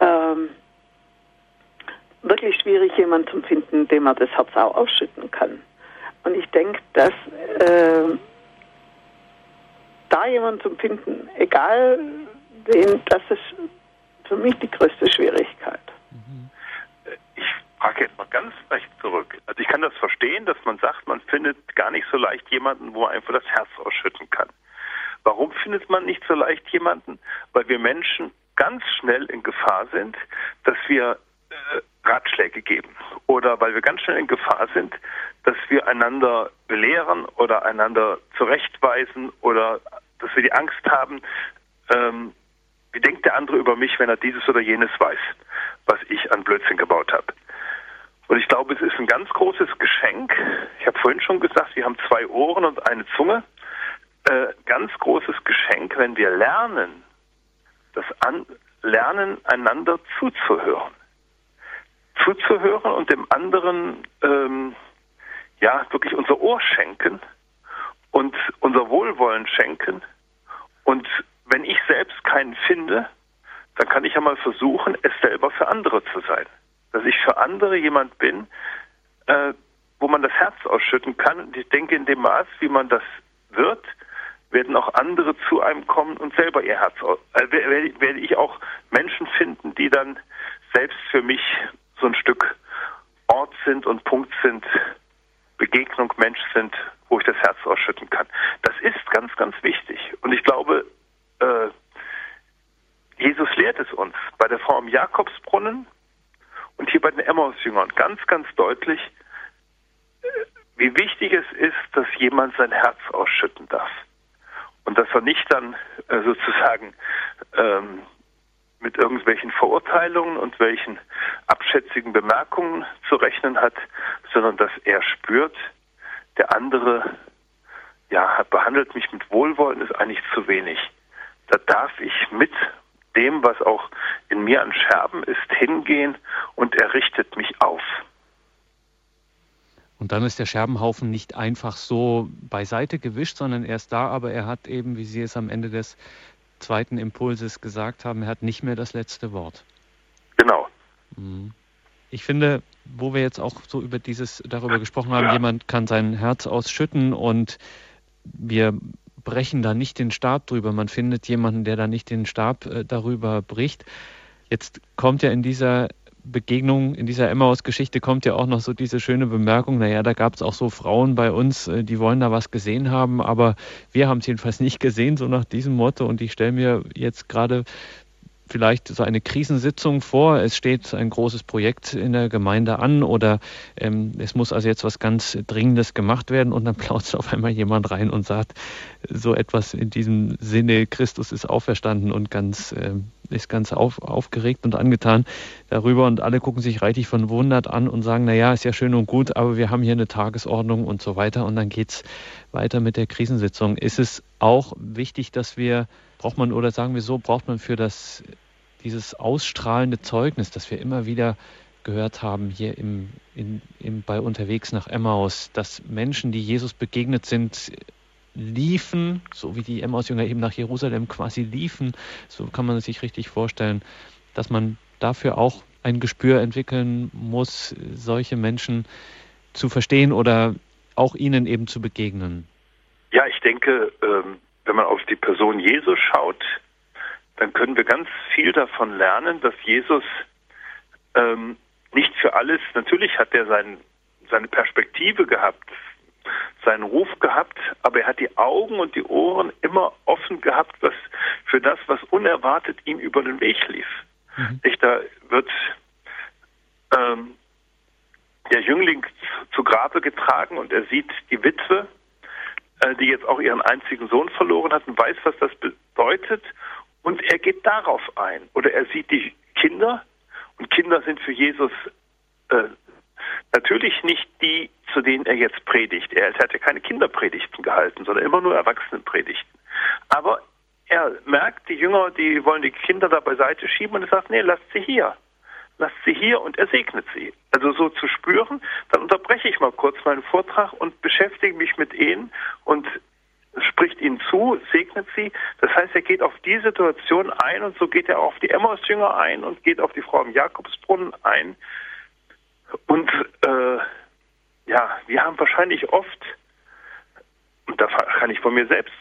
ähm, wirklich schwierig, jemanden zu finden, dem man das Herz auch ausschütten kann. Und ich denke, dass äh, da jemanden zu finden, egal wen, das ist für mich die größte Schwierigkeit. Ich frage jetzt mal ganz recht zurück. Also ich kann das verstehen, dass man sagt, man findet gar nicht so leicht jemanden, wo man einfach das Herz ausschütten kann. Warum findet man nicht so leicht jemanden? Weil wir Menschen ganz schnell in Gefahr sind, dass wir Ratschläge geben oder weil wir ganz schnell in Gefahr sind, dass wir einander belehren oder einander zurechtweisen oder dass wir die Angst haben, ähm, wie denkt der andere über mich, wenn er dieses oder jenes weiß, was ich an Blödsinn gebaut habe. Und ich glaube, es ist ein ganz großes Geschenk. Ich habe vorhin schon gesagt, wir haben zwei Ohren und eine Zunge. Äh, ganz großes Geschenk, wenn wir lernen, das an, lernen, einander zuzuhören zuzuhören und dem anderen ähm, ja wirklich unser Ohr schenken und unser Wohlwollen schenken. Und wenn ich selbst keinen finde, dann kann ich ja mal versuchen, es selber für andere zu sein. Dass ich für andere jemand bin, äh, wo man das Herz ausschütten kann. Und ich denke, in dem Maß, wie man das wird, werden auch andere zu einem kommen und selber ihr Herz aus. Äh, werde ich auch Menschen finden, die dann selbst für mich so ein Stück Ort sind und Punkt sind, Begegnung Mensch sind, wo ich das Herz ausschütten kann. Das ist ganz, ganz wichtig. Und ich glaube, äh, Jesus lehrt es uns bei der Frau am Jakobsbrunnen und hier bei den Emmaus-Jüngern ganz, ganz deutlich, äh, wie wichtig es ist, dass jemand sein Herz ausschütten darf. Und dass er nicht dann äh, sozusagen ähm, mit irgendwelchen Verurteilungen und welchen abschätzigen Bemerkungen zu rechnen hat, sondern dass er spürt, der andere ja, behandelt mich mit Wohlwollen, ist eigentlich zu wenig. Da darf ich mit dem, was auch in mir an Scherben ist, hingehen und er richtet mich auf. Und dann ist der Scherbenhaufen nicht einfach so beiseite gewischt, sondern er ist da, aber er hat eben, wie Sie es am Ende des zweiten Impulses gesagt haben, er hat nicht mehr das letzte Wort. Genau. Mhm. Ich finde, wo wir jetzt auch so über dieses darüber gesprochen haben, jemand kann sein Herz ausschütten und wir brechen da nicht den Stab drüber. Man findet jemanden, der da nicht den Stab äh, darüber bricht. Jetzt kommt ja in dieser Begegnung, in dieser Emmaus-Geschichte kommt ja auch noch so diese schöne Bemerkung, naja, da gab es auch so Frauen bei uns, äh, die wollen da was gesehen haben, aber wir haben es jedenfalls nicht gesehen, so nach diesem Motto. Und ich stelle mir jetzt gerade vielleicht so eine Krisensitzung vor. Es steht ein großes Projekt in der Gemeinde an oder ähm, es muss also jetzt was ganz Dringendes gemacht werden und dann plautzt auf einmal jemand rein und sagt so etwas in diesem Sinne, Christus ist auferstanden und ganz, äh, ist ganz auf, aufgeregt und angetan darüber und alle gucken sich reichlich verwundert an und sagen, naja, ist ja schön und gut, aber wir haben hier eine Tagesordnung und so weiter und dann geht's weiter mit der Krisensitzung. Ist es auch wichtig, dass wir braucht man, oder sagen wir so, braucht man für das, dieses ausstrahlende Zeugnis, das wir immer wieder gehört haben hier im, in, im, bei unterwegs nach Emmaus, dass Menschen, die Jesus begegnet sind, liefen, so wie die Emmaus-Jünger eben nach Jerusalem quasi liefen, so kann man es sich richtig vorstellen, dass man dafür auch ein Gespür entwickeln muss, solche Menschen zu verstehen oder auch ihnen eben zu begegnen. Ja, ich denke, ähm, wenn man auf die Person Jesus schaut, dann können wir ganz viel davon lernen, dass Jesus ähm, nicht für alles, natürlich hat er sein, seine Perspektive gehabt, seinen Ruf gehabt, aber er hat die Augen und die Ohren immer offen gehabt, was für das, was unerwartet ihm über den Weg lief. Mhm. Ich, da wird ähm, der Jüngling zu Grabe getragen und er sieht die Witwe, die jetzt auch ihren einzigen Sohn verloren hat und weiß, was das bedeutet. Und er geht darauf ein. Oder er sieht die Kinder und Kinder sind für Jesus äh, natürlich nicht die, zu denen er jetzt predigt. Er hat ja keine Kinderpredigten gehalten, sondern immer nur Erwachsenenpredigten. Aber er merkt, die Jünger, die wollen die Kinder da beiseite schieben und er sagt, nee, lasst sie hier lasst sie hier und er segnet sie. Also so zu spüren, dann unterbreche ich mal kurz meinen Vortrag und beschäftige mich mit ihnen und spricht ihnen zu, segnet sie. Das heißt, er geht auf die Situation ein und so geht er auf die Emmaus-Jünger ein und geht auf die Frau im Jakobsbrunnen ein. Und äh, ja, wir haben wahrscheinlich oft, und da kann ich von mir selbst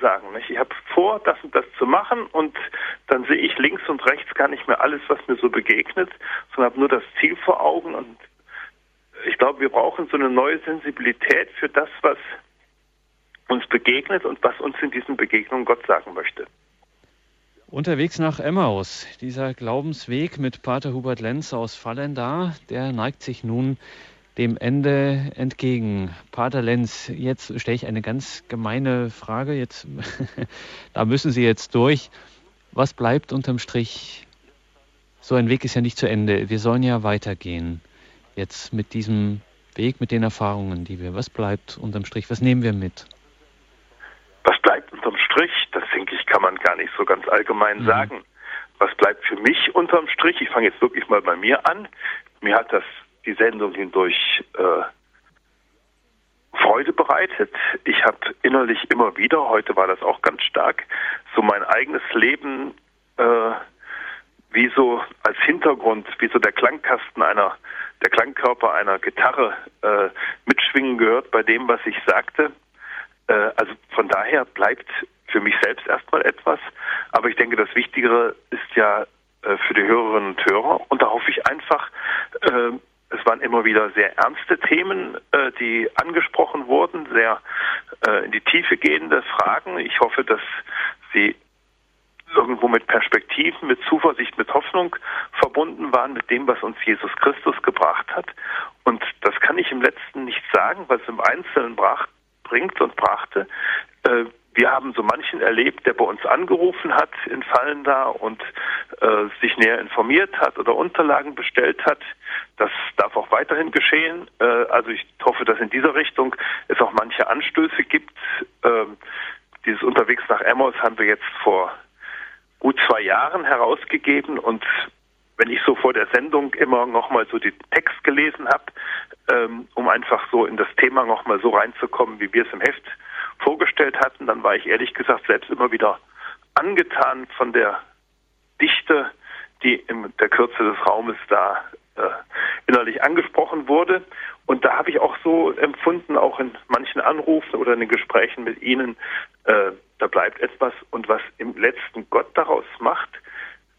sagen. Nicht? Ich habe vor, das und das zu machen und dann sehe ich links und rechts gar nicht mehr alles, was mir so begegnet, sondern habe nur das Ziel vor Augen und ich glaube, wir brauchen so eine neue Sensibilität für das, was uns begegnet und was uns in diesen Begegnungen Gott sagen möchte. Unterwegs nach Emmaus, dieser Glaubensweg mit Pater Hubert Lenz aus Fallendar, der neigt sich nun dem Ende entgegen. Pater Lenz, jetzt stelle ich eine ganz gemeine Frage. Jetzt, da müssen Sie jetzt durch. Was bleibt unterm Strich? So ein Weg ist ja nicht zu Ende. Wir sollen ja weitergehen. Jetzt mit diesem Weg, mit den Erfahrungen, die wir. Was bleibt unterm Strich? Was nehmen wir mit? Was bleibt unterm Strich? Das denke ich, kann man gar nicht so ganz allgemein mhm. sagen. Was bleibt für mich unterm Strich? Ich fange jetzt wirklich mal bei mir an. Mir hat das die Sendung hindurch äh, Freude bereitet. Ich habe innerlich immer wieder, heute war das auch ganz stark, so mein eigenes Leben äh, wie so als Hintergrund, wie so der Klangkasten einer, der Klangkörper einer Gitarre äh, mitschwingen gehört bei dem, was ich sagte. Äh, also von daher bleibt für mich selbst erstmal etwas. Aber ich denke, das Wichtigere ist ja äh, für die Hörerinnen und Hörer. Und da hoffe ich einfach, äh, es waren immer wieder sehr ernste Themen, äh, die angesprochen wurden, sehr äh, in die Tiefe gehende Fragen. Ich hoffe, dass Sie irgendwo mit Perspektiven, mit Zuversicht, mit Hoffnung verbunden waren mit dem, was uns Jesus Christus gebracht hat. Und das kann ich im letzten nicht sagen, was im Einzelnen brach, bringt und brachte. Äh, wir haben so manchen erlebt, der bei uns angerufen hat in Fallen da und äh, sich näher informiert hat oder Unterlagen bestellt hat. Das darf auch weiterhin geschehen. Äh, also ich hoffe, dass in dieser Richtung es auch manche Anstöße gibt. Ähm, dieses Unterwegs nach Emmaus haben wir jetzt vor gut zwei Jahren herausgegeben und wenn ich so vor der Sendung immer nochmal so den Text gelesen habe, ähm, um einfach so in das Thema nochmal so reinzukommen, wie wir es im Heft vorgestellt hatten, dann war ich ehrlich gesagt selbst immer wieder angetan von der Dichte, die in der Kürze des Raumes da äh, innerlich angesprochen wurde. Und da habe ich auch so empfunden, auch in manchen Anrufen oder in den Gesprächen mit Ihnen, äh, da bleibt etwas. Und was im letzten Gott daraus macht,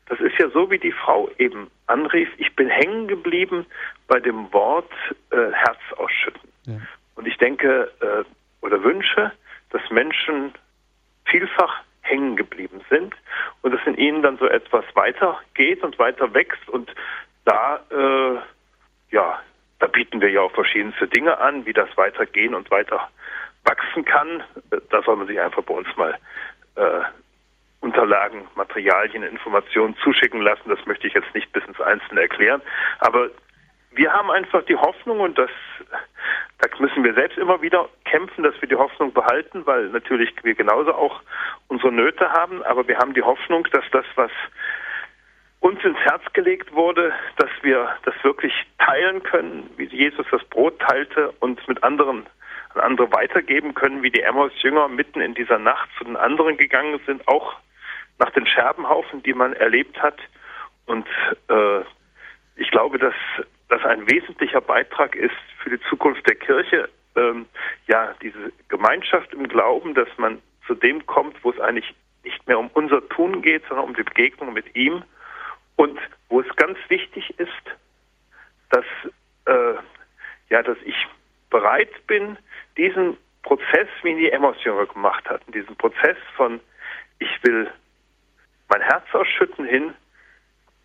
das ist ja so, wie die Frau eben anrief, ich bin hängen geblieben bei dem Wort äh, Herz ausschütten. Ja. Und ich denke äh, oder wünsche, dass Menschen vielfach hängen geblieben sind und dass in ihnen dann so etwas weitergeht und weiter wächst und da äh, ja da bieten wir ja auch verschiedenste Dinge an, wie das weitergehen und weiter wachsen kann. Da soll man sich einfach bei uns mal äh, Unterlagen, Materialien, Informationen zuschicken lassen. Das möchte ich jetzt nicht bis ins Einzelne erklären. Aber wir haben einfach die Hoffnung und das, da müssen wir selbst immer wieder kämpfen, dass wir die Hoffnung behalten, weil natürlich wir genauso auch unsere Nöte haben, aber wir haben die Hoffnung, dass das, was uns ins Herz gelegt wurde, dass wir das wirklich teilen können, wie Jesus das Brot teilte und mit anderen an andere weitergeben können, wie die Emmaus-Jünger mitten in dieser Nacht zu den anderen gegangen sind, auch nach den Scherbenhaufen, die man erlebt hat. Und äh, ich glaube, dass das ein wesentlicher Beitrag ist für die Zukunft der Kirche. Ähm, ja, diese Gemeinschaft im Glauben, dass man zu dem kommt, wo es eigentlich nicht mehr um unser Tun geht, sondern um die Begegnung mit ihm und wo es ganz wichtig ist, dass, äh, ja, dass ich bereit bin, diesen Prozess, wie ihn die Emmaus-Jünger gemacht hatten, diesen Prozess von, ich will mein Herz ausschütten hin,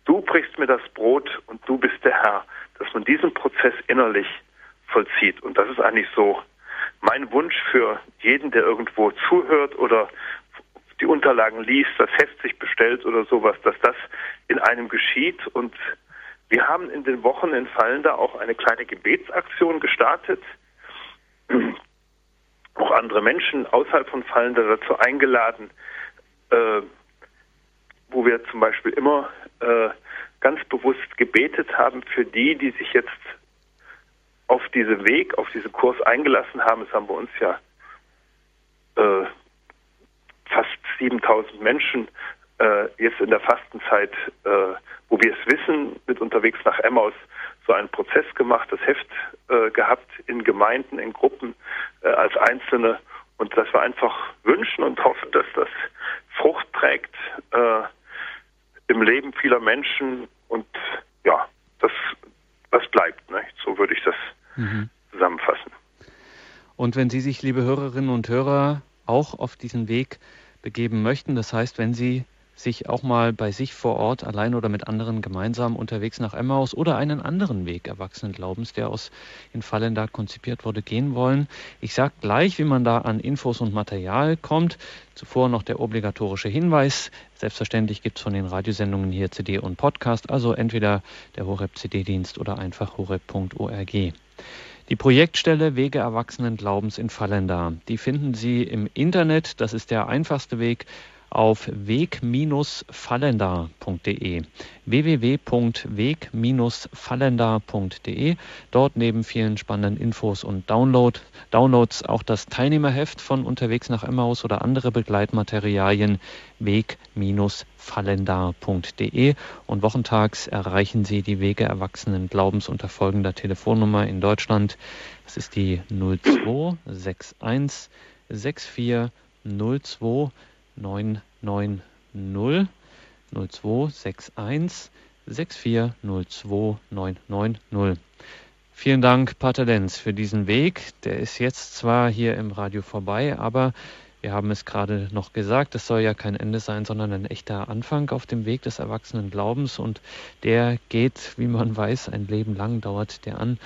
du brichst mir das Brot und du bist der Herr, dass man diesen Prozess innerlich vollzieht. Und das ist eigentlich so mein Wunsch für jeden, der irgendwo zuhört oder die Unterlagen liest, das Heft sich bestellt oder sowas, dass das in einem geschieht. Und wir haben in den Wochen in Fallender auch eine kleine Gebetsaktion gestartet. Auch andere Menschen außerhalb von Fallender dazu eingeladen, äh, wo wir zum Beispiel immer äh, ganz bewusst gebetet haben für die, die sich jetzt auf diesen Weg, auf diesen Kurs eingelassen haben. Es haben bei uns ja äh, fast 7000 Menschen äh, jetzt in der Fastenzeit, äh, wo wir es wissen, mit unterwegs nach Emmaus so einen Prozess gemacht, das Heft äh, gehabt in Gemeinden, in Gruppen, äh, als Einzelne und dass wir einfach wünschen und hoffen, dass das Frucht trägt äh, im Leben vieler Menschen und ja, das, das bleibt. Ne? So würde ich das mhm. zusammenfassen. Und wenn Sie sich, liebe Hörerinnen und Hörer, auch auf diesen Weg begeben möchten, das heißt, wenn Sie sich auch mal bei sich vor Ort allein oder mit anderen gemeinsam unterwegs nach Emmaus oder einen anderen Weg erwachsenen Glaubens, der aus in Fallenda konzipiert wurde, gehen wollen. Ich sage gleich, wie man da an Infos und Material kommt. Zuvor noch der obligatorische Hinweis. Selbstverständlich gibt es von den Radiosendungen hier CD und Podcast, also entweder der Horeb CD-Dienst oder einfach horeb.org. Die Projektstelle Wege Erwachsenen Glaubens in Fallenda, die finden Sie im Internet. Das ist der einfachste Weg auf weg-fallender.de www.weg-fallender.de Dort neben vielen spannenden Infos und Download, Downloads auch das Teilnehmerheft von Unterwegs nach Emmaus oder andere Begleitmaterialien weg-fallender.de und wochentags erreichen Sie die Wege Erwachsenen Glaubens unter folgender Telefonnummer in Deutschland. Das ist die 0261 64 02 990 0261 6402990. Vielen Dank, Pater Lenz, für diesen Weg. Der ist jetzt zwar hier im Radio vorbei, aber wir haben es gerade noch gesagt, es soll ja kein Ende sein, sondern ein echter Anfang auf dem Weg des erwachsenen Glaubens und der geht, wie man weiß, ein Leben lang dauert der an.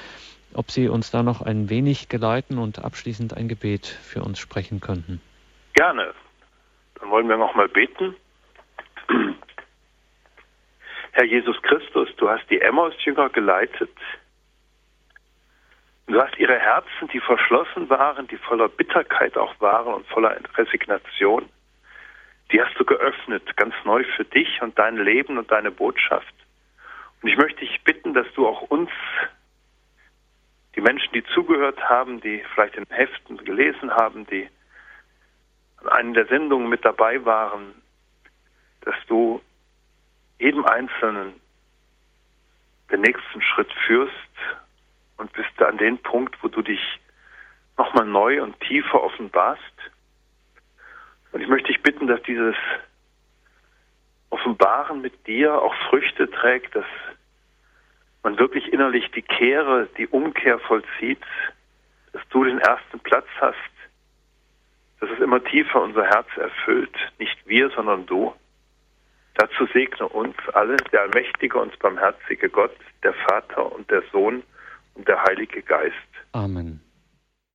Ob Sie uns da noch ein wenig geleiten und abschließend ein Gebet für uns sprechen könnten? Gerne. Dann wollen wir nochmal beten. Herr Jesus Christus, du hast die Emmaus-Jünger geleitet. Du hast ihre Herzen, die verschlossen waren, die voller Bitterkeit auch waren und voller Resignation, die hast du geöffnet, ganz neu für dich und dein Leben und deine Botschaft. Und ich möchte dich bitten, dass du auch uns, die Menschen, die zugehört haben, die vielleicht in Heften gelesen haben, die einen der Sendungen mit dabei waren, dass du jedem Einzelnen den nächsten Schritt führst und bist an den Punkt, wo du dich nochmal neu und tiefer offenbarst. Und ich möchte dich bitten, dass dieses Offenbaren mit dir auch Früchte trägt, dass man wirklich innerlich die Kehre, die Umkehr vollzieht, dass du den ersten Platz hast dass es immer tiefer unser Herz erfüllt, nicht wir, sondern du. Dazu segne uns alle, der allmächtige und barmherzige Gott, der Vater und der Sohn und der Heilige Geist. Amen.